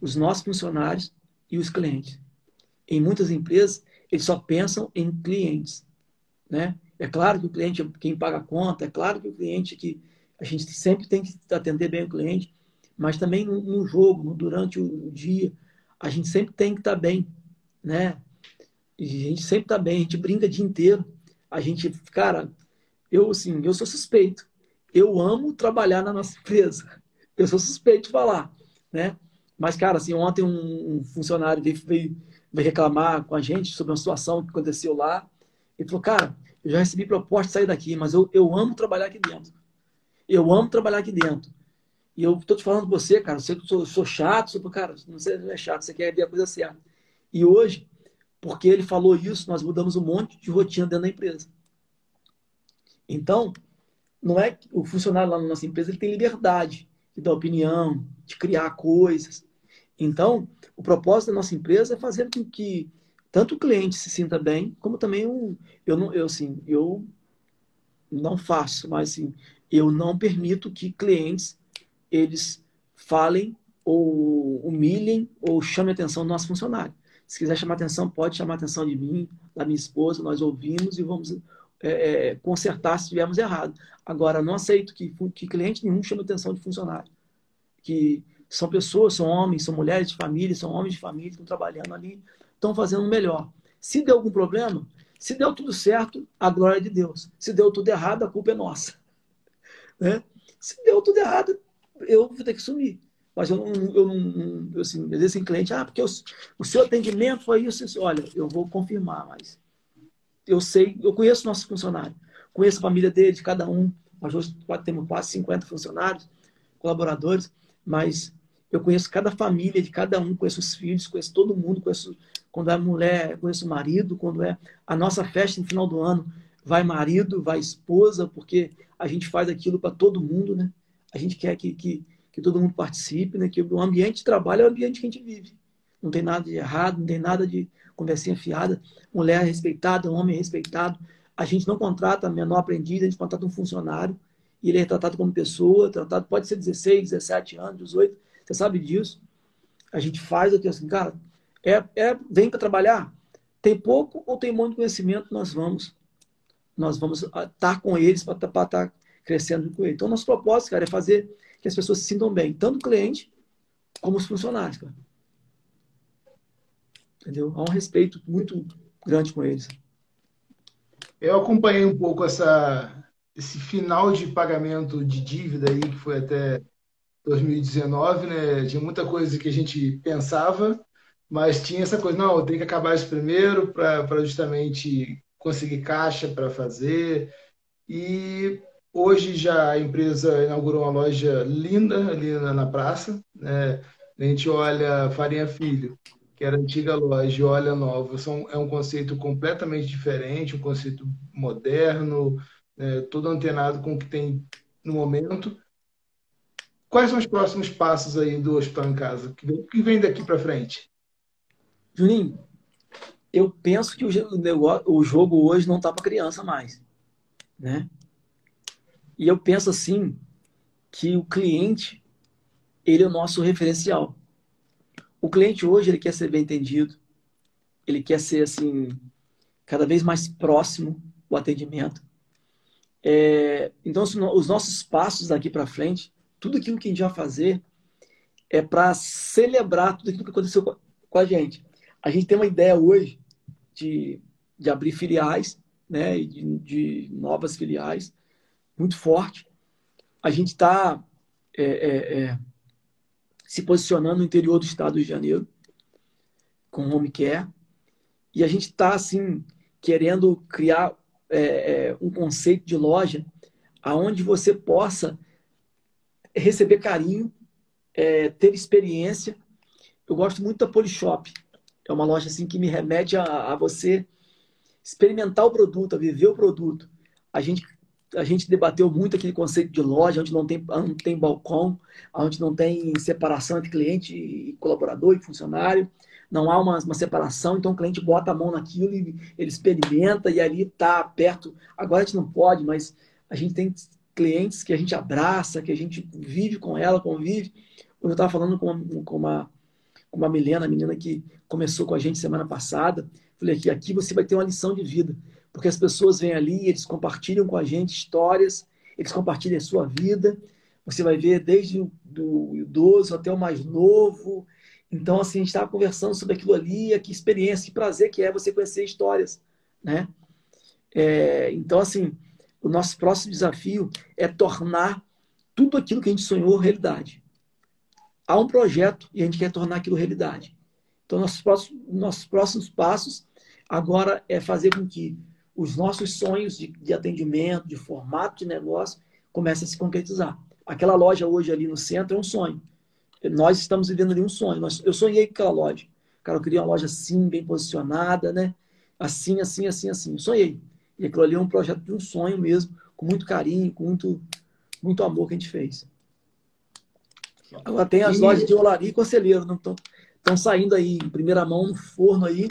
os nossos funcionários e os clientes. Em muitas empresas, eles só pensam em clientes. Né? É claro que o cliente é quem paga a conta, é claro que o cliente é que a gente sempre tem que atender bem o cliente, mas também no, no jogo, no, durante o, o, dia, a gente sempre tem que estar bem. né? E a gente sempre tá bem, a gente brinca o dia inteiro. A gente, cara, eu assim, eu sou suspeito. Eu amo trabalhar na nossa empresa. Eu sou suspeito de falar, né? Mas, cara, assim, ontem um, funcionário veio, veio, veio, reclamar com a gente sobre uma situação que aconteceu lá. Ele falou, cara, eu já recebi proposta de sair daqui, mas eu, eu amo trabalhar aqui dentro. Eu amo trabalhar aqui dentro. E eu tô te falando com você, cara, eu sou, sou chato, sou, cara, não é chato, você quer ver a coisa certa. E hoje, porque ele falou isso, nós mudamos um monte de rotina dentro da empresa. Então, não é que o funcionário lá na nossa empresa ele tem liberdade de dar opinião, de criar coisas. Então, o propósito da nossa empresa é fazer com que tanto o cliente se sinta bem, como também o, eu não, eu assim, eu não faço, mas assim, eu não permito que clientes eles falem ou humilhem ou chamem a atenção do nosso funcionário. Se quiser chamar atenção, pode chamar atenção de mim, da minha esposa, nós ouvimos e vamos é, é, consertar se estivermos errado. Agora, não aceito que, que cliente nenhum chame atenção de funcionário. Que são pessoas, são homens, são mulheres de família, são homens de família estão trabalhando ali, estão fazendo o melhor. Se deu algum problema, se deu tudo certo, a glória é de Deus. Se deu tudo errado, a culpa é nossa. Né? Se deu tudo errado, eu vou ter que sumir. Mas eu não, eu não assim, às vezes tem cliente, ah, porque o seu atendimento foi isso, isso. Olha, eu vou confirmar, mas eu sei, eu conheço nossos funcionários, conheço a família deles, cada um. Nós hoje temos quase 50 funcionários, colaboradores, mas eu conheço cada família de cada um, conheço os filhos, conheço todo mundo, conheço quando é mulher, conheço o marido, quando é a nossa festa no final do ano, vai marido, vai esposa, porque a gente faz aquilo para todo mundo, né? A gente quer que, que, que todo mundo participe, né? Que o ambiente de trabalho é o ambiente que a gente vive. Não tem nada de errado, não tem nada de conversinha fiada. Mulher respeitada, homem respeitado. A gente não contrata menor aprendiz, a gente contrata um funcionário e ele é tratado como pessoa, tratado pode ser 16, 17 anos, 18, você sabe disso. A gente faz aqui assim, cara, é, é vem para trabalhar, tem pouco ou tem muito conhecimento, nós vamos nós vamos estar tá com eles para estar tá crescendo com eles. Então, nosso propósito, cara, é fazer que as pessoas se sintam bem, tanto o cliente como os funcionários, cara. Entendeu? Há um respeito muito grande com eles. Eu acompanhei um pouco essa, esse final de pagamento de dívida aí, que foi até 2019, né? Tinha muita coisa que a gente pensava, mas tinha essa coisa, não, tem que acabar isso primeiro para justamente conseguir caixa para fazer. E hoje já a empresa inaugurou uma loja linda ali na, na praça, né? A gente olha Farinha Filho, que era antiga loja, olha nova, são, é um conceito completamente diferente, um conceito moderno, é, todo antenado com o que tem no momento. Quais são os próximos passos aí do Hospital em Casa? O que vem daqui para frente? Juninho, eu penso que o, negócio, o jogo hoje não está para criança mais, né? E eu penso assim que o cliente ele é o nosso referencial. O cliente hoje ele quer ser bem entendido, ele quer ser assim cada vez mais próximo o atendimento. É, então os nossos passos daqui para frente, tudo aquilo que a gente vai fazer é para celebrar tudo aquilo que aconteceu com a gente. A gente tem uma ideia hoje de, de abrir filiais, né, de, de novas filiais, muito forte. A gente está é, é, é, se posicionando no interior do estado do Rio de Janeiro, com home care, e a gente está, assim, querendo criar é, é, um conceito de loja aonde você possa receber carinho, é, ter experiência. Eu gosto muito da Polishop. É uma loja assim que me remete a, a você experimentar o produto, a viver o produto. A gente a gente debateu muito aquele conceito de loja, onde não tem, não tem balcão, onde não tem separação entre cliente e colaborador e funcionário, não há uma, uma separação, então o cliente bota a mão naquilo e ele experimenta e ali está perto. Agora a gente não pode, mas a gente tem clientes que a gente abraça, que a gente vive com ela, convive. Eu estava falando com uma, com uma com uma Milena, a menina que começou com a gente semana passada. Falei aqui, aqui você vai ter uma lição de vida, porque as pessoas vêm ali, eles compartilham com a gente histórias, eles compartilham a sua vida. Você vai ver desde o do idoso até o mais novo. Então, assim, a gente estava conversando sobre aquilo ali, que experiência, que prazer que é você conhecer histórias, né? É, então, assim, o nosso próximo desafio é tornar tudo aquilo que a gente sonhou realidade. Há um projeto e a gente quer tornar aquilo realidade. Então, nossos próximos, nossos próximos passos agora é fazer com que os nossos sonhos de, de atendimento, de formato de negócio, comecem a se concretizar. Aquela loja hoje ali no centro é um sonho. Nós estamos vivendo ali um sonho. eu sonhei com aquela loja. Cara, eu queria uma loja assim, bem posicionada, né? Assim, assim, assim, assim. Eu sonhei. E aquilo ali é um projeto de um sonho mesmo, com muito carinho, com muito, muito amor que a gente fez. Agora tem as e... lojas de olaria e conselheiro, não estão saindo aí em primeira mão no forno aí.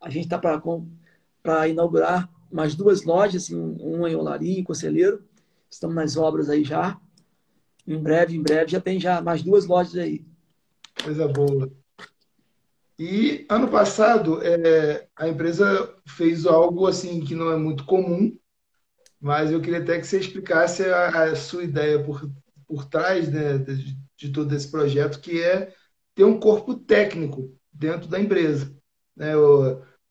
A gente está para inaugurar mais duas lojas, assim, uma em olaria e conselheiro. Estamos nas obras aí já. Em breve, em breve, já tem já mais duas lojas aí. Coisa boa. E ano passado é, a empresa fez algo assim que não é muito comum, mas eu queria até que você explicasse a, a sua ideia por, por trás né, de, de, todo esse projeto, que é ter um corpo técnico dentro da empresa. Né?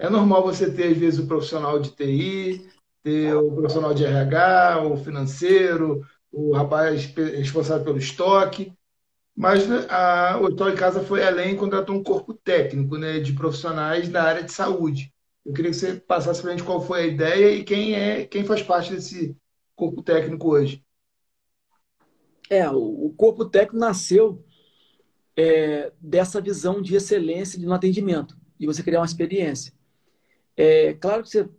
É normal você ter, às vezes, o profissional de TI, ter o profissional de RH, o financeiro, o rapaz responsável pelo estoque, mas né, a Hospital em Casa foi além e contratou um corpo técnico né, de profissionais da área de saúde. Eu queria que você passasse para a gente qual foi a ideia e quem é quem faz parte desse corpo técnico hoje. É, o corpo técnico nasceu é, dessa visão de excelência no atendimento e você criar uma experiência. É claro que você,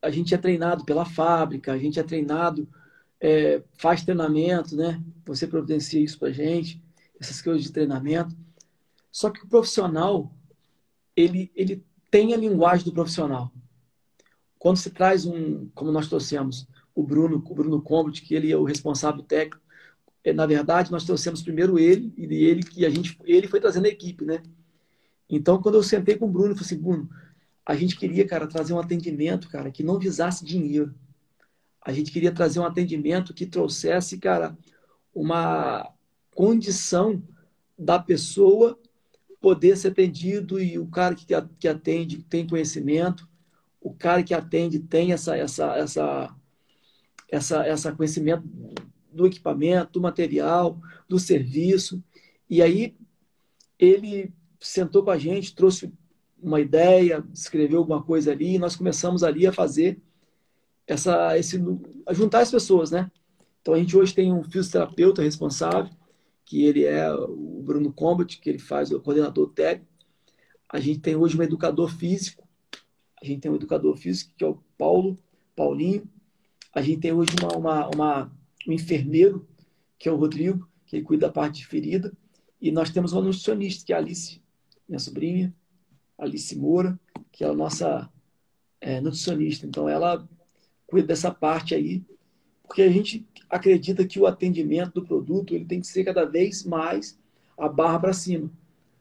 a gente é treinado pela fábrica, a gente é treinado, é, faz treinamento, né? Você providencia isso para gente essas coisas de treinamento. Só que o profissional, ele, ele tem a linguagem do profissional. Quando se traz um, como nós trouxemos, o Bruno, o Bruno Combut, que ele é o responsável técnico, é, na verdade, nós trouxemos primeiro ele, e ele que a gente, ele foi trazendo a equipe, né? Então, quando eu sentei com o Bruno, eu falei assim, Bruno, a gente queria, cara, trazer um atendimento, cara, que não visasse dinheiro. A gente queria trazer um atendimento que trouxesse, cara, uma, condição da pessoa poder ser atendido e o cara que atende tem conhecimento, o cara que atende tem essa essa essa essa, essa conhecimento do equipamento, do material, do serviço. E aí ele sentou com a gente, trouxe uma ideia, escreveu alguma coisa ali, e nós começamos ali a fazer essa esse a juntar as pessoas, né? Então a gente hoje tem um fisioterapeuta responsável, que ele é o Bruno Combat, que ele faz o coordenador técnico. A gente tem hoje um educador físico, a gente tem um educador físico que é o Paulo, Paulinho. A gente tem hoje uma, uma, uma um enfermeiro, que é o Rodrigo, que ele cuida da parte de ferida. E nós temos uma nutricionista, que é a Alice, minha sobrinha, Alice Moura, que é a nossa é, nutricionista. Então, ela cuida dessa parte aí porque a gente acredita que o atendimento do produto ele tem que ser cada vez mais a barra para cima.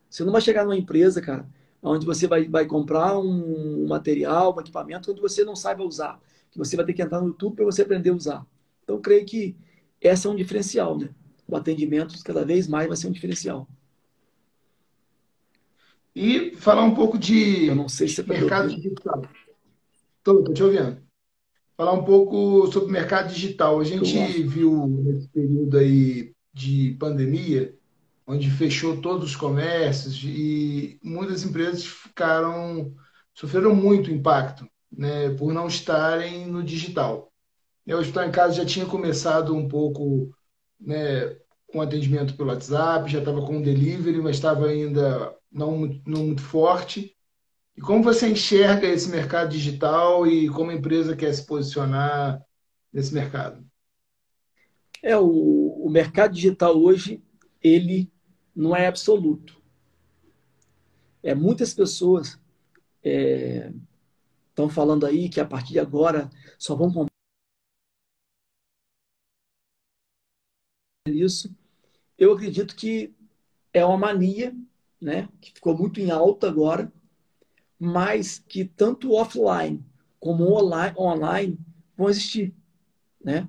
Você não vai chegar numa empresa, cara, onde você vai, vai comprar um material, um equipamento, onde você não saiba usar. Que você vai ter que entrar no YouTube para você aprender a usar. Então, creio que essa é um diferencial, né? O atendimento cada vez mais vai ser um diferencial. E falar um pouco de Eu não sei se você mercado digital. Estou te ouvindo falar um pouco sobre o mercado digital. A gente viu nesse período aí de pandemia, onde fechou todos os comércios e muitas empresas ficaram sofreram muito impacto, né, por não estarem no digital. O Hospital em Casa já tinha começado um pouco, né, com atendimento pelo WhatsApp, já estava com delivery, mas estava ainda não, não muito forte. E como você enxerga esse mercado digital e como a empresa quer se posicionar nesse mercado? É, o, o mercado digital hoje, ele não é absoluto. É, muitas pessoas estão é, falando aí que a partir de agora só vão comprar isso. Eu acredito que é uma mania, né, que ficou muito em alta agora, mas que tanto offline como online, vão existir, né?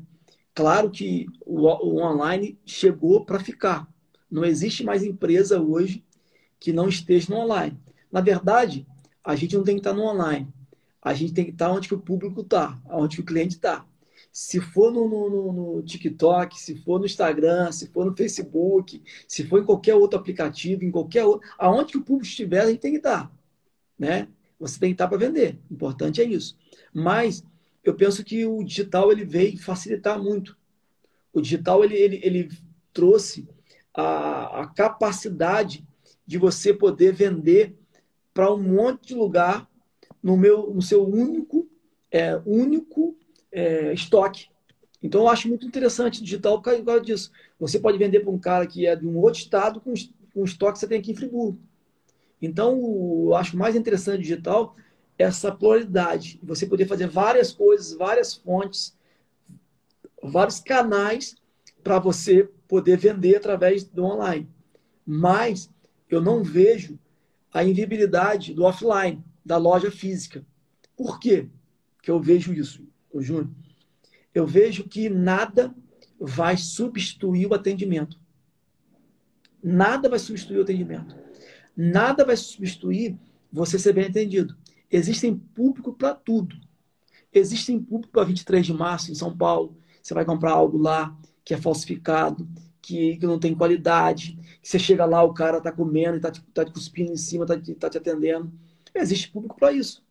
Claro que o, o online chegou para ficar. Não existe mais empresa hoje que não esteja no online. Na verdade, a gente não tem que estar no online. A gente tem que estar onde que o público está, onde o cliente está. Se for no, no, no, TikTok, se for no Instagram, se for no Facebook, se for em qualquer outro aplicativo, em qualquer outro, aonde que o público estiver, a gente tem que estar, né? Você tem que estar para vender. O importante é isso. Mas eu penso que o digital ele veio facilitar muito. O digital ele, ele, ele trouxe a, a capacidade de você poder vender para um monte de lugar no meu no seu único é, único é, estoque. Então, eu acho muito interessante digital por causa disso. Você pode vender para um cara que é de um outro estado com, com estoque que você tem aqui em Friburgo. Então, eu acho mais interessante digital essa pluralidade. Você poder fazer várias coisas, várias fontes, vários canais para você poder vender através do online. Mas eu não vejo a inviabilidade do offline, da loja física. Por quê que eu vejo isso? O Júnior, eu vejo que nada vai substituir o atendimento. Nada vai substituir o atendimento. Nada vai substituir você ser bem atendido. Existem público para tudo. Existem público para 23 de março em São Paulo. Você vai comprar algo lá que é falsificado, que, que não tem qualidade. Que você chega lá, o cara está comendo, está te, tá te cuspindo em cima, está tá te atendendo. Existe público para isso.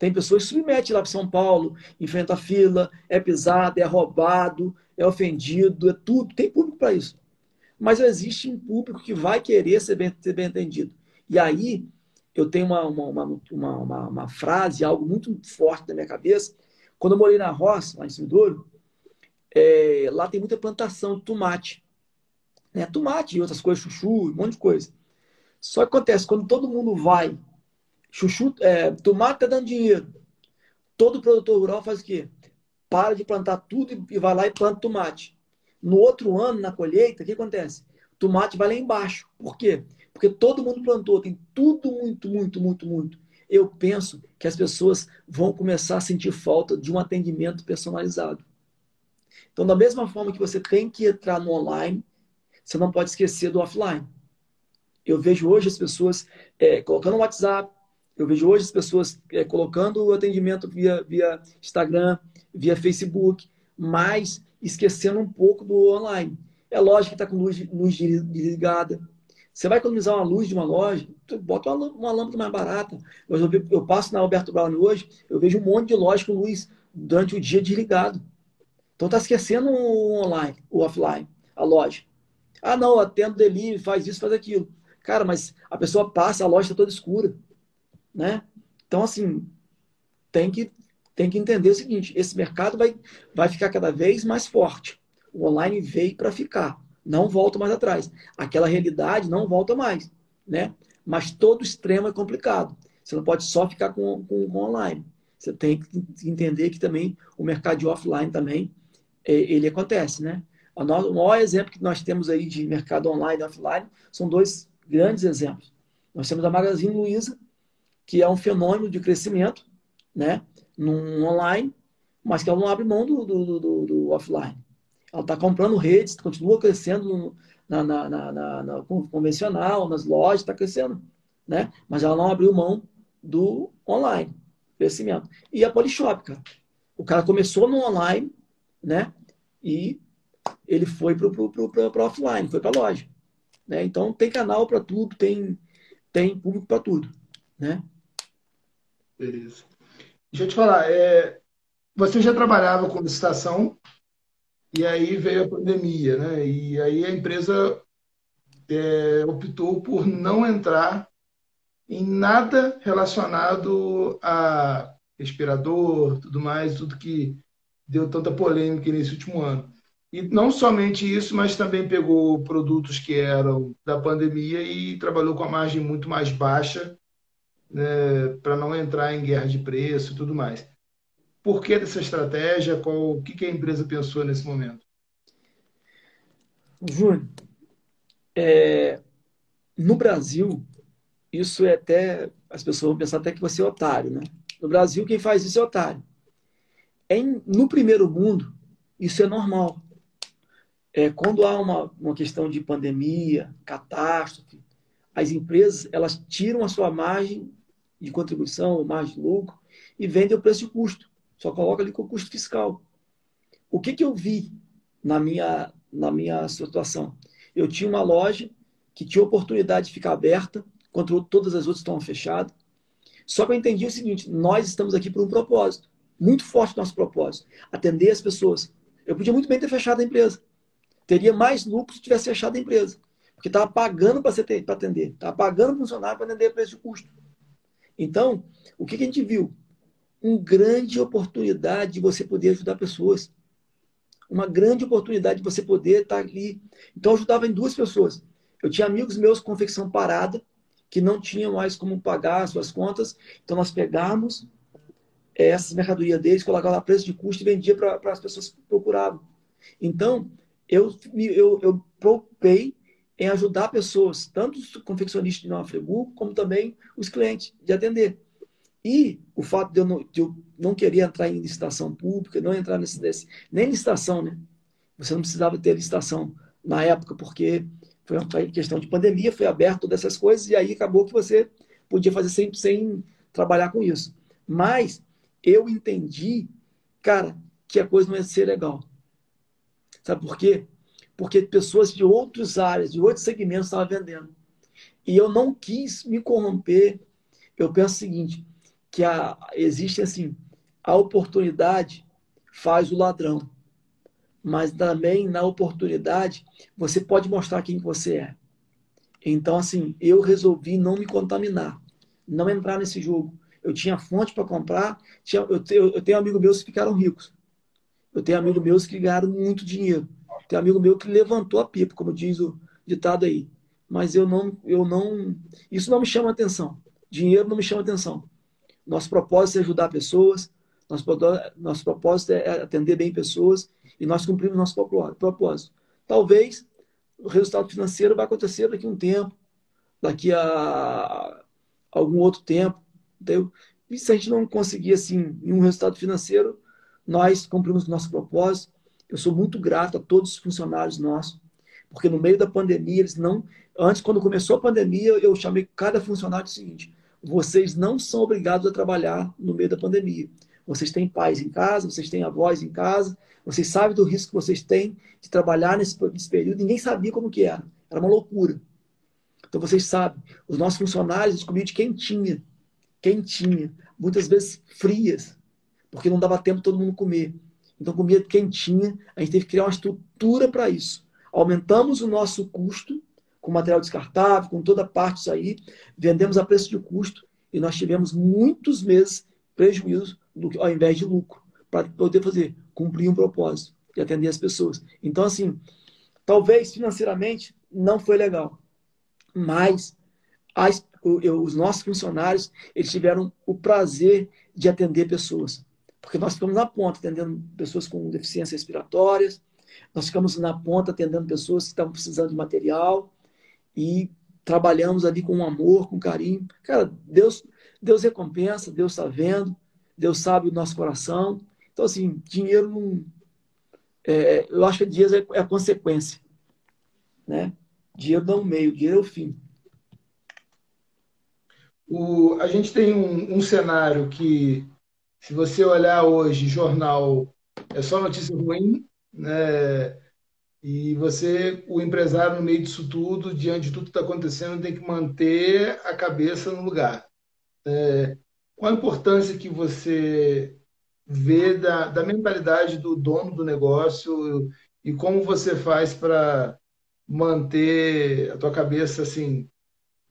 Tem pessoas que submetem lá para São Paulo, enfrenta a fila, é pisado, é roubado, é ofendido, é tudo. Tem público para isso. Mas existe um público que vai querer ser bem, ser bem entendido. E aí, eu tenho uma, uma, uma, uma, uma frase, algo muito forte na minha cabeça. Quando eu morei na roça, lá em Sumidouro, é, lá tem muita plantação de tomate. Né? Tomate e outras coisas, chuchu, um monte de coisa. Só que acontece, quando todo mundo vai Chuchu, é, tomate está dando dinheiro. Todo produtor rural faz o quê? Para de plantar tudo e vai lá e planta tomate. No outro ano, na colheita, o que acontece? Tomate vai lá embaixo. Por quê? Porque todo mundo plantou, tem tudo muito, muito, muito, muito. Eu penso que as pessoas vão começar a sentir falta de um atendimento personalizado. Então, da mesma forma que você tem que entrar no online, você não pode esquecer do offline. Eu vejo hoje as pessoas é, colocando o WhatsApp, eu vejo hoje as pessoas é, colocando o atendimento via, via Instagram, via Facebook, mas esquecendo um pouco do online. É lógico que está com luz, luz desligada. Você vai economizar uma luz de uma loja, bota uma, uma lâmpada mais barata. Eu, eu, passo na Alberto Brown hoje, eu vejo um monte de loja com luz durante o dia desligado. Então está esquecendo o online, o offline, a loja. Ah, não, atendo delivery, faz isso, faz aquilo. Cara, mas a pessoa passa, a loja está toda escura né? Então, assim, tem que, tem que entender o seguinte: esse mercado vai, vai ficar cada vez mais forte. O online veio para ficar, não volta mais atrás. Aquela realidade não volta mais, né? Mas todo extremo é complicado. Você não pode só ficar com, com, com online. Você tem que entender que também o mercado de offline também é, ele acontece, né? O maior exemplo que nós temos aí de mercado online e offline são dois grandes exemplos. Nós temos a Magazine Luiza, que é um fenômeno de crescimento, né, no online, mas que ela não abre mão do, do, do, do offline. Ela está comprando redes, continua crescendo na, na, na, na convencional, nas lojas, está crescendo, né? Mas ela não abriu mão do online, crescimento. E a Polishop, cara. O cara começou no online, né? E ele foi para o offline, foi para a loja. Né? Então tem canal para tudo, tem, tem público para tudo. Né? Beleza. Deixa eu te falar, é, você já trabalhava com licitação e aí veio a pandemia, né? E aí a empresa é, optou por não entrar em nada relacionado a respirador, tudo mais, tudo que deu tanta polêmica nesse último ano. E não somente isso, mas também pegou produtos que eram da pandemia e trabalhou com a margem muito mais baixa né, para não entrar em guerra de preço e tudo mais. Por que dessa estratégia? Qual, o que, que a empresa pensou nesse momento? Júnior, é, no Brasil, isso é até. As pessoas vão pensar até que você é otário, né? No Brasil, quem faz isso é otário. Em, no primeiro mundo, isso é normal. É, quando há uma, uma questão de pandemia, catástrofe, as empresas elas tiram a sua margem de contribuição, margem de lucro, e vendem o preço de custo. Só coloca ali com o custo fiscal. O que, que eu vi na minha, na minha situação? Eu tinha uma loja que tinha oportunidade de ficar aberta, enquanto todas as outras estavam fechadas. Só que eu entendi o seguinte: nós estamos aqui por um propósito, muito forte nosso propósito, atender as pessoas. Eu podia muito bem ter fechado a empresa. Teria mais lucro se tivesse fechado a empresa. Porque estava pagando para atender, estava pagando funcionário para atender a preço de custo. Então, o que, que a gente viu? Uma grande oportunidade de você poder ajudar pessoas. Uma grande oportunidade de você poder estar ali. Então, eu ajudava em duas pessoas. Eu tinha amigos meus com confecção parada, que não tinham mais como pagar as suas contas. Então, nós pegamos eh, essas mercadorias deles, colocava lá preço de custo e vendia para as pessoas que procuravam. Então, eu, eu, eu preocupei em ajudar pessoas, tanto os confeccionistas de Nova Friburgo, como também os clientes, de atender. E o fato de eu não, de eu não querer entrar em licitação pública, não entrar nesse, nesse nem licitação, né? Você não precisava ter licitação na época, porque foi uma questão de pandemia, foi aberto todas essas coisas, e aí acabou que você podia fazer sem, sem trabalhar com isso. Mas eu entendi, cara, que a coisa não ia ser legal. Sabe por quê? Porque pessoas de outras áreas, de outros segmentos estavam vendendo. E eu não quis me corromper. Eu penso o seguinte, que a, existe assim, a oportunidade faz o ladrão. Mas também na oportunidade você pode mostrar quem você é. Então, assim, eu resolvi não me contaminar, não entrar nesse jogo. Eu tinha fonte para comprar, tinha, eu, eu, eu tenho amigos meus que ficaram ricos. Eu tenho amigos meus que ganharam muito dinheiro. Tem um amigo meu que levantou a pipa, como diz o ditado aí. Mas eu não, eu não, isso não me chama atenção. Dinheiro não me chama atenção. Nosso propósito é ajudar pessoas, nosso, nosso propósito é atender bem pessoas e nós cumprimos nosso propósito. Talvez o resultado financeiro vai acontecer daqui a um tempo, daqui a algum outro tempo. Entendeu? E se a gente não conseguir assim um resultado financeiro, nós cumprimos nosso propósito eu sou muito grato a todos os funcionários nossos, porque no meio da pandemia, eles não. Antes, quando começou a pandemia, eu chamei cada funcionário do seguinte: vocês não são obrigados a trabalhar no meio da pandemia. Vocês têm pais em casa, vocês têm avós em casa, vocês sabem do risco que vocês têm de trabalhar nesse, nesse período. Ninguém sabia como que era. Era uma loucura. Então vocês sabem, os nossos funcionários eles comiam de quentinha, quentinha, muitas vezes frias, porque não dava tempo todo mundo comer. Então, comida quentinha, a gente teve que criar uma estrutura para isso. Aumentamos o nosso custo com material descartável, com toda parte disso aí, vendemos a preço de custo e nós tivemos muitos meses prejuízo ao invés de lucro, para poder fazer, cumprir um propósito e atender as pessoas. Então, assim, talvez financeiramente não foi legal, mas as, os nossos funcionários eles tiveram o prazer de atender pessoas. Porque nós ficamos na ponta atendendo pessoas com deficiências respiratórias, nós ficamos na ponta atendendo pessoas que estavam precisando de material e trabalhamos ali com amor, com carinho. Cara, Deus, Deus recompensa, Deus está vendo, Deus sabe o nosso coração. Então, assim, dinheiro não. É, eu acho que dinheiro é, é a consequência. Né? Dinheiro não é o meio, dinheiro é o fim. O, a gente tem um, um cenário que se você olhar hoje, jornal é só notícia ruim, né? E você, o empresário, no meio disso tudo, diante de tudo que está acontecendo, tem que manter a cabeça no lugar. É, qual a importância que você vê da, da mentalidade do dono do negócio e como você faz para manter a tua cabeça assim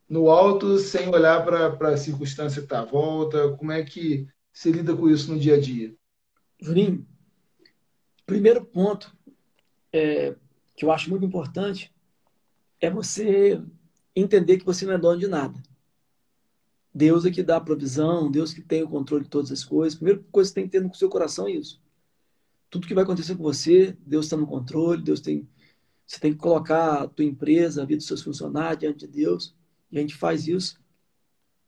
no alto sem olhar para a circunstância que está à volta? Como é que você lida com isso no dia a dia? Juninho, primeiro ponto é, que eu acho muito importante é você entender que você não é dono de nada. Deus é que dá a provisão, Deus que tem o controle de todas as coisas. Primeira coisa que você tem que ter no seu coração é isso. Tudo que vai acontecer com você, Deus está no controle, Deus tem. Você tem que colocar a tua empresa, a vida dos seus funcionários diante de Deus. E a gente faz isso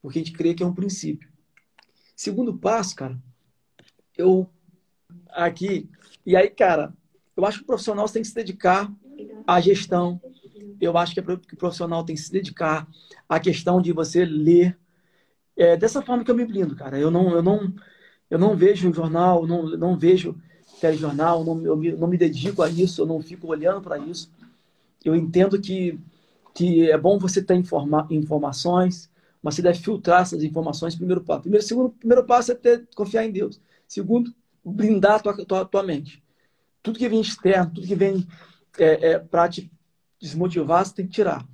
porque a gente crê que é um princípio. Segundo passo, cara, eu aqui. E aí, cara, eu acho que o profissional tem que se dedicar à gestão, eu acho que, é, que o profissional tem que se dedicar à questão de você ler. É dessa forma que eu me blindo, cara. Eu não, eu não, eu não vejo jornal, não, não vejo telejornal, não, eu me, não me dedico a isso, eu não fico olhando para isso. Eu entendo que, que é bom você ter informa, informações, mas você deve filtrar essas informações. Primeiro passo. Primeiro, segundo, primeiro passo é ter, confiar em Deus. Segundo, blindar a tua, tua, tua mente. Tudo que vem externo, tudo que vem é, é, para te desmotivar, você tem que tirar.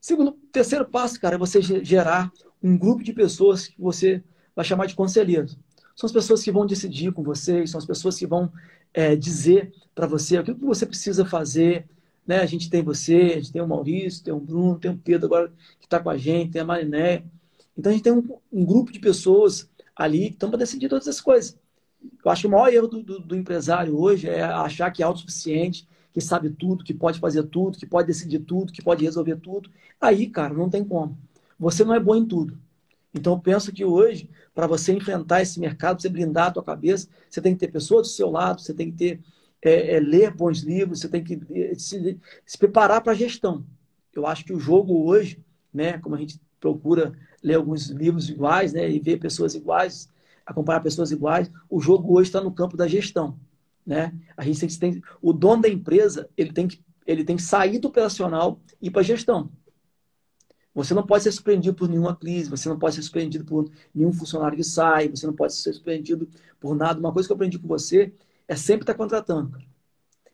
Segundo, terceiro passo, cara, é você gerar um grupo de pessoas que você vai chamar de conselheiros. São as pessoas que vão decidir com você, são as pessoas que vão é, dizer para você o que você precisa fazer. Né? A gente tem você, a gente tem o Maurício, tem o Bruno, tem o Pedro agora que está com a gente, tem a Mariné. Então a gente tem um, um grupo de pessoas ali que estão para decidir todas essas coisas. Eu acho que o maior erro do, do, do empresário hoje é achar que é autossuficiente, que sabe tudo, que pode fazer tudo, que pode decidir tudo, que pode resolver tudo. Aí, cara, não tem como. Você não é bom em tudo. Então, eu penso que hoje, para você enfrentar esse mercado, você blindar a tua cabeça, você tem que ter pessoas do seu lado, você tem que ter é, é, ler bons livros, você tem que é, se, se preparar para a gestão. Eu acho que o jogo hoje, né, como a gente procura ler alguns livros iguais, né, e ver pessoas iguais, acompanhar pessoas iguais, o jogo hoje está no campo da gestão, né? A gente tem, o dono da empresa, ele tem que ele tem que sair do operacional e ir para a gestão. Você não pode ser surpreendido por nenhuma crise, você não pode ser surpreendido por nenhum funcionário que sai, você não pode ser surpreendido por nada. Uma coisa que eu aprendi com você é sempre estar contratando.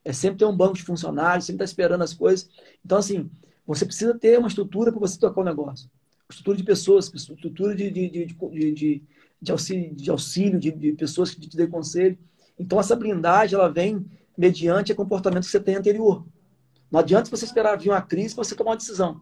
É sempre ter um banco de funcionários, sempre estar esperando as coisas. Então, assim, você precisa ter uma estrutura para você tocar o negócio. Estrutura de pessoas, estrutura de, de, de, de, de auxílio, de, auxílio de, de pessoas que te dêem conselho. Então, essa blindagem, ela vem mediante o comportamento que você tem anterior. Não adianta você esperar vir uma crise para você tomar uma decisão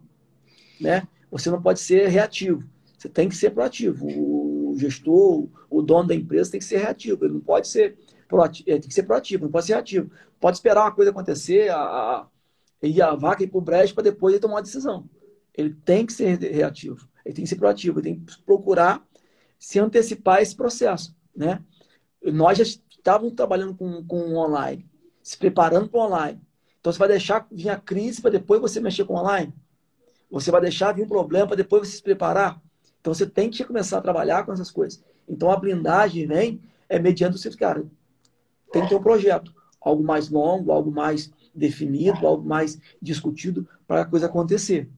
né? Você não pode ser reativo. Você tem que ser proativo. O gestor, o dono da empresa tem que ser reativo. Ele não pode ser proativo, tem que ser proativo, não pode ser reativo. Pode esperar uma coisa acontecer, a, a, ir a vaca ir para o brejo para depois ele tomar uma decisão. Ele tem que ser reativo. Ele tem que ser proativo. Ele tem que procurar se antecipar esse processo, né? Nós já estávamos trabalhando com, com online, se preparando para o online. Então você vai deixar vir a crise para depois você mexer com online? Você vai deixar vir um problema para depois você se preparar. Então você tem que começar a trabalhar com essas coisas. Então a blindagem vem é mediante o cara. Tem que ter um projeto, algo mais longo, algo mais definido, algo mais discutido para a coisa acontecer.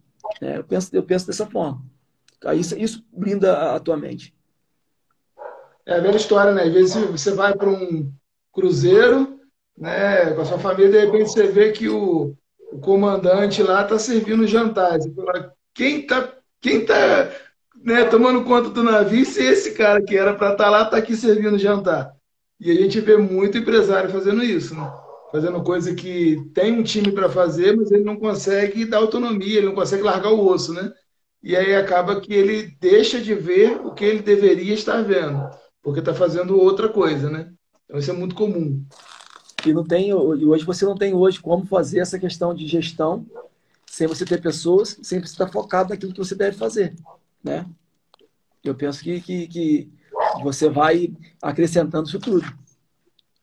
É, eu, penso, eu penso dessa forma. Isso, isso blinda a tua mente. É a velha história, né? Às vezes você vai para um cruzeiro, né, com a sua família, de repente você vê que o, o comandante lá está servindo jantar. Fala, quem está quem tá, né, tomando conta do navio se esse cara que era para estar tá lá está aqui servindo jantar? E a gente vê muito empresário fazendo isso, né? fazendo coisa que tem um time para fazer, mas ele não consegue dar autonomia, ele não consegue largar o osso, né? E aí acaba que ele deixa de ver o que ele deveria estar vendo, porque está fazendo outra coisa, né? Então isso é muito comum que não tem, e hoje você não tem hoje como fazer essa questão de gestão sem você ter pessoas, sem você estar focado naquilo que você deve fazer, né? Eu penso que, que, que você vai acrescentando isso tudo,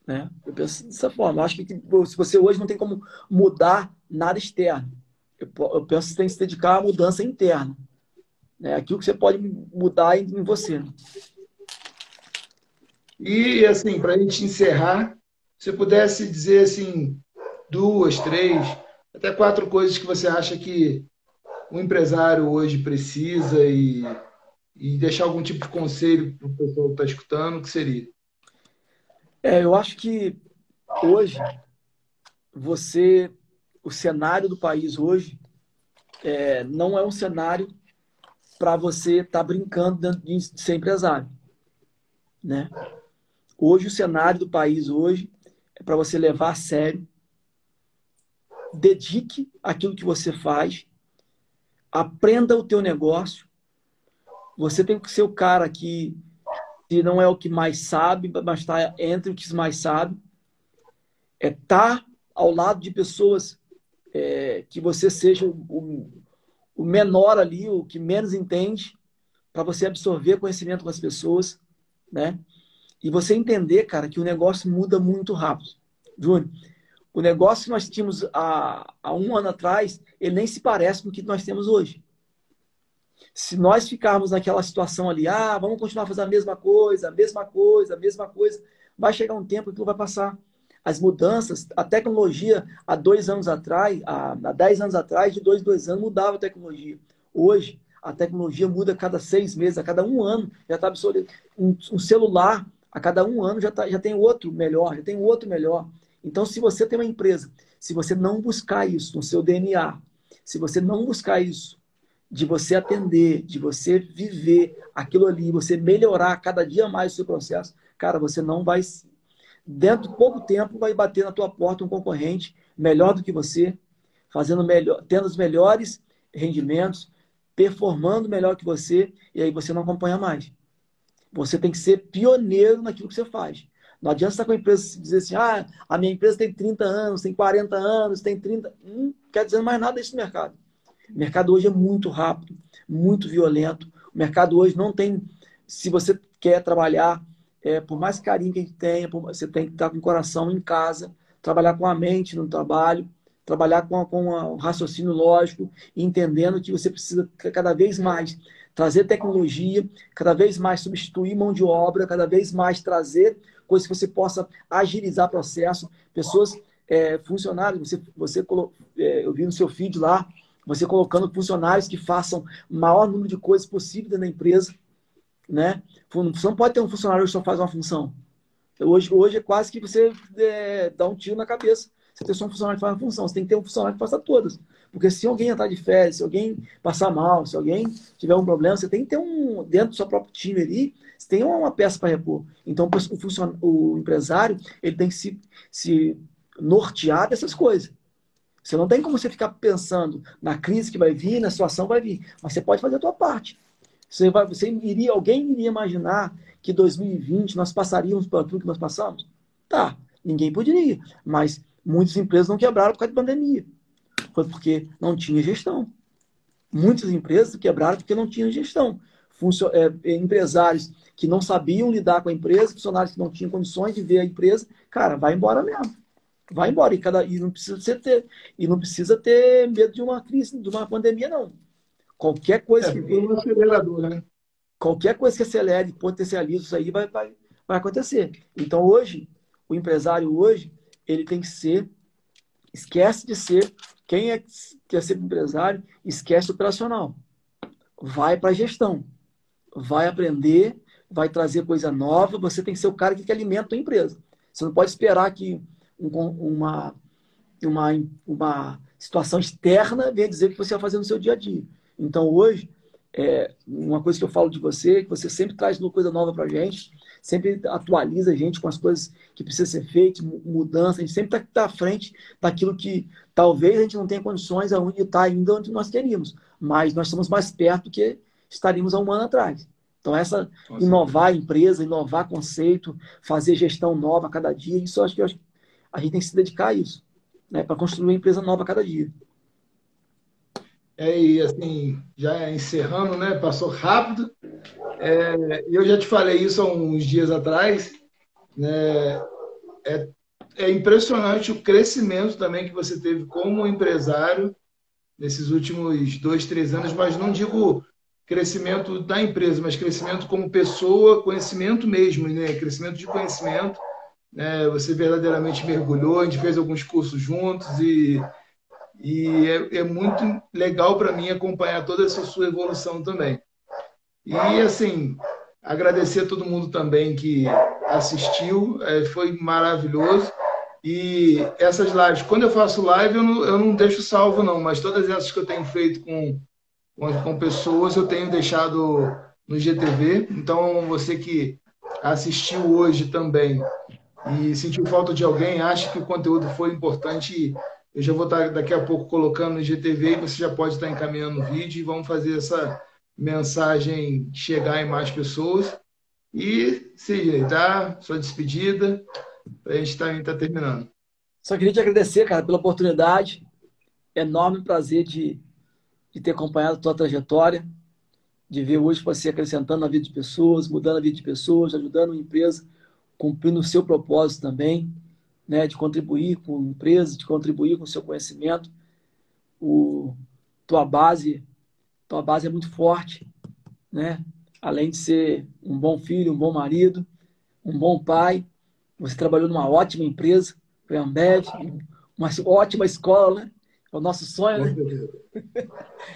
né? Eu penso dessa forma. Eu acho que, se você hoje não tem como mudar nada externo, eu, eu penso que você tem que se dedicar à mudança interna, né? Aquilo que você pode mudar em, em você. E assim, para a gente encerrar, se pudesse dizer assim, duas, três, até quatro coisas que você acha que o empresário hoje precisa e, e deixar algum tipo de conselho para o pessoal que está escutando, que seria? É, eu acho que hoje você, o cenário do país hoje é, não é um cenário para você estar tá brincando de ser empresário, né? Hoje o cenário do país hoje é para você levar a sério. Dedique aquilo que você faz. Aprenda o teu negócio. Você tem que ser o cara que, se não é o que mais sabe, mas está entre o que mais sabe. É estar tá ao lado de pessoas é, que você seja o, o menor ali, o que menos entende, para você absorver conhecimento com as pessoas, né? E você entender, cara, que o negócio muda muito rápido. Júnior, O negócio que nós tínhamos há, há um ano atrás, ele nem se parece com o que nós temos hoje. Se nós ficarmos naquela situação ali, ah, vamos continuar fazendo a mesma coisa, a mesma coisa, a mesma coisa, vai chegar um tempo que vai passar. As mudanças, a tecnologia, há dois anos atrás, há, há dez anos atrás, de dois, dois anos, mudava a tecnologia. Hoje, a tecnologia muda a cada seis meses, a cada um ano, já está obsoleto. Um, um, celular, a cada um ano, já, tá, já tem outro melhor, já tem outro melhor. Então, se você tem uma empresa, se você não buscar isso no seu DNA, se você não buscar isso, de você atender, de você viver aquilo ali, você melhorar cada dia mais o seu processo, cara, você não vai, dentro de pouco tempo, vai bater na tua porta um concorrente melhor do que você, fazendo melhor, tendo os melhores rendimentos, performando melhor que você, e aí você não acompanha mais. Você tem que ser pioneiro naquilo que você faz. Não adianta estar com a empresa e dizer assim, ah, a minha empresa tem 30 anos, tem 40 anos, tem 30. Não quer dizer mais nada desse mercado. O mercado hoje é muito rápido, muito violento. O mercado hoje não tem. Se você quer trabalhar, é, por mais carinho que a gente tenha, você tem que estar com o coração em casa, trabalhar com a mente no trabalho, trabalhar com, com o raciocínio lógico, entendendo que você precisa cada vez mais trazer tecnologia, cada vez mais substituir mão de obra, cada vez mais trazer coisas que você possa agilizar processo. Pessoas, é, funcionários, você, você é, eu vi no seu feed lá, você colocando funcionários que façam o maior número de coisas possível da empresa. Né? Você não pode ter um funcionário que só faz uma função. Hoje, hoje é quase que você é, dá um tiro na cabeça. Você tem só um funcionário que faz uma função. Você tem que ter um funcionário que faça todas. Porque se alguém entrar de férias, se alguém passar mal, se alguém tiver um problema, você tem que ter um, dentro do seu próprio time ali, você tem uma peça para repor. Então, o, o empresário, ele tem que se, se nortear dessas coisas. Você não tem como você ficar pensando na crise que vai vir, na situação que vai vir. Mas você pode fazer a tua parte. Você, vai, você iria, alguém iria imaginar que 2020 nós passaríamos por tudo que nós passamos? Tá, ninguém poderia. Mas Muitas empresas não quebraram por causa da pandemia. Foi porque não tinha gestão. Muitas empresas quebraram porque não tinham gestão. Funcio é, é, empresários que não sabiam lidar com a empresa, funcionários que não tinham condições de ver a empresa, cara, vai embora mesmo. Vai embora. E, cada, e, não precisa ter, e não precisa ter medo de uma crise, de uma pandemia, não. Qualquer coisa é, que. Um acelerador, né? Qualquer coisa que acelere, potencialize isso aí, vai, vai, vai acontecer. Então, hoje, o empresário hoje, ele tem que ser, esquece de ser, quem é, quer ser empresário, esquece o operacional. Vai para a gestão. Vai aprender, vai trazer coisa nova. Você tem que ser o cara que alimenta a empresa. Você não pode esperar que uma, uma, uma situação externa venha dizer o que você vai fazer no seu dia a dia. Então, hoje, é, uma coisa que eu falo de você, que você sempre traz uma coisa nova para a gente, sempre atualiza a gente com as coisas que precisam ser feitas, mudanças, a gente sempre está tá à frente daquilo que talvez a gente não tenha condições aonde está ainda onde nós queríamos, mas nós estamos mais perto do que estaríamos há um ano atrás. Então, essa Nossa. inovar a empresa, inovar conceito, fazer gestão nova a cada dia, isso eu acho que eu acho, a gente tem que se dedicar a isso, né, para construir uma empresa nova a cada dia. É, e assim, já encerrando, né? Passou rápido. É, eu já te falei isso há uns dias atrás. Né? É, é impressionante o crescimento também que você teve como empresário nesses últimos dois, três anos, mas não digo crescimento da empresa, mas crescimento como pessoa, conhecimento mesmo, né? Crescimento de conhecimento. Né? Você verdadeiramente mergulhou, a gente fez alguns cursos juntos e e é, é muito legal para mim acompanhar toda essa sua evolução também. E, assim, agradecer a todo mundo também que assistiu, é, foi maravilhoso. E essas lives, quando eu faço live, eu não, eu não deixo salvo, não, mas todas essas que eu tenho feito com, com, com pessoas, eu tenho deixado no GTV. Então, você que assistiu hoje também e sentiu falta de alguém, acha que o conteúdo foi importante eu já vou estar daqui a pouco colocando no GTV e você já pode estar encaminhando o vídeo e vamos fazer essa mensagem chegar em mais pessoas. E, sim, tá? Sua despedida, para a gente estar tá, tá terminando. Só queria te agradecer, cara, pela oportunidade. Enorme prazer de, de ter acompanhado a tua trajetória, de ver hoje você acrescentando na vida de pessoas, mudando a vida de pessoas, ajudando a empresa, cumprindo o seu propósito também né, de contribuir com a empresa, de contribuir com o seu conhecimento. O, tua base, tua base é muito forte, né? Além de ser um bom filho, um bom marido, um bom pai, você trabalhou numa ótima empresa, foi a Ambev, uma ótima escola, né? É o nosso sonho, né?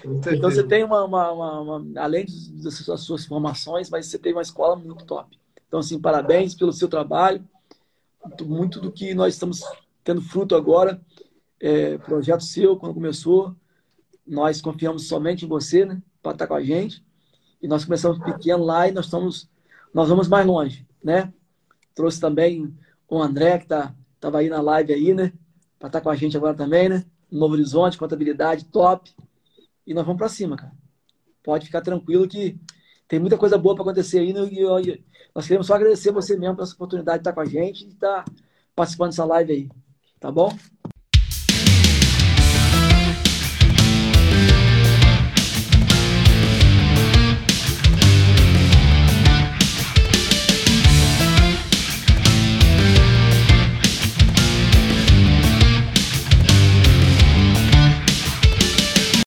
então você tem uma, uma, uma, uma, além das suas formações, mas você tem uma escola muito top. Então, assim, parabéns pelo seu trabalho. Muito, do que nós estamos tendo fruto agora, é, projeto seu, quando começou, nós confiamos somente em você, né? Para estar com a gente. E nós começamos pequeno lá e nós estamos, nós vamos mais longe, né? Trouxe também o André, que tá, tava aí na live aí, né? Para estar com a gente agora também, né? Novo Horizonte, contabilidade top. E nós vamos para cima, cara. Pode ficar tranquilo que tem muita coisa boa para acontecer aí. Né? E nós queremos só agradecer você mesmo pela oportunidade de estar com a gente e estar participando dessa live aí. Tá bom?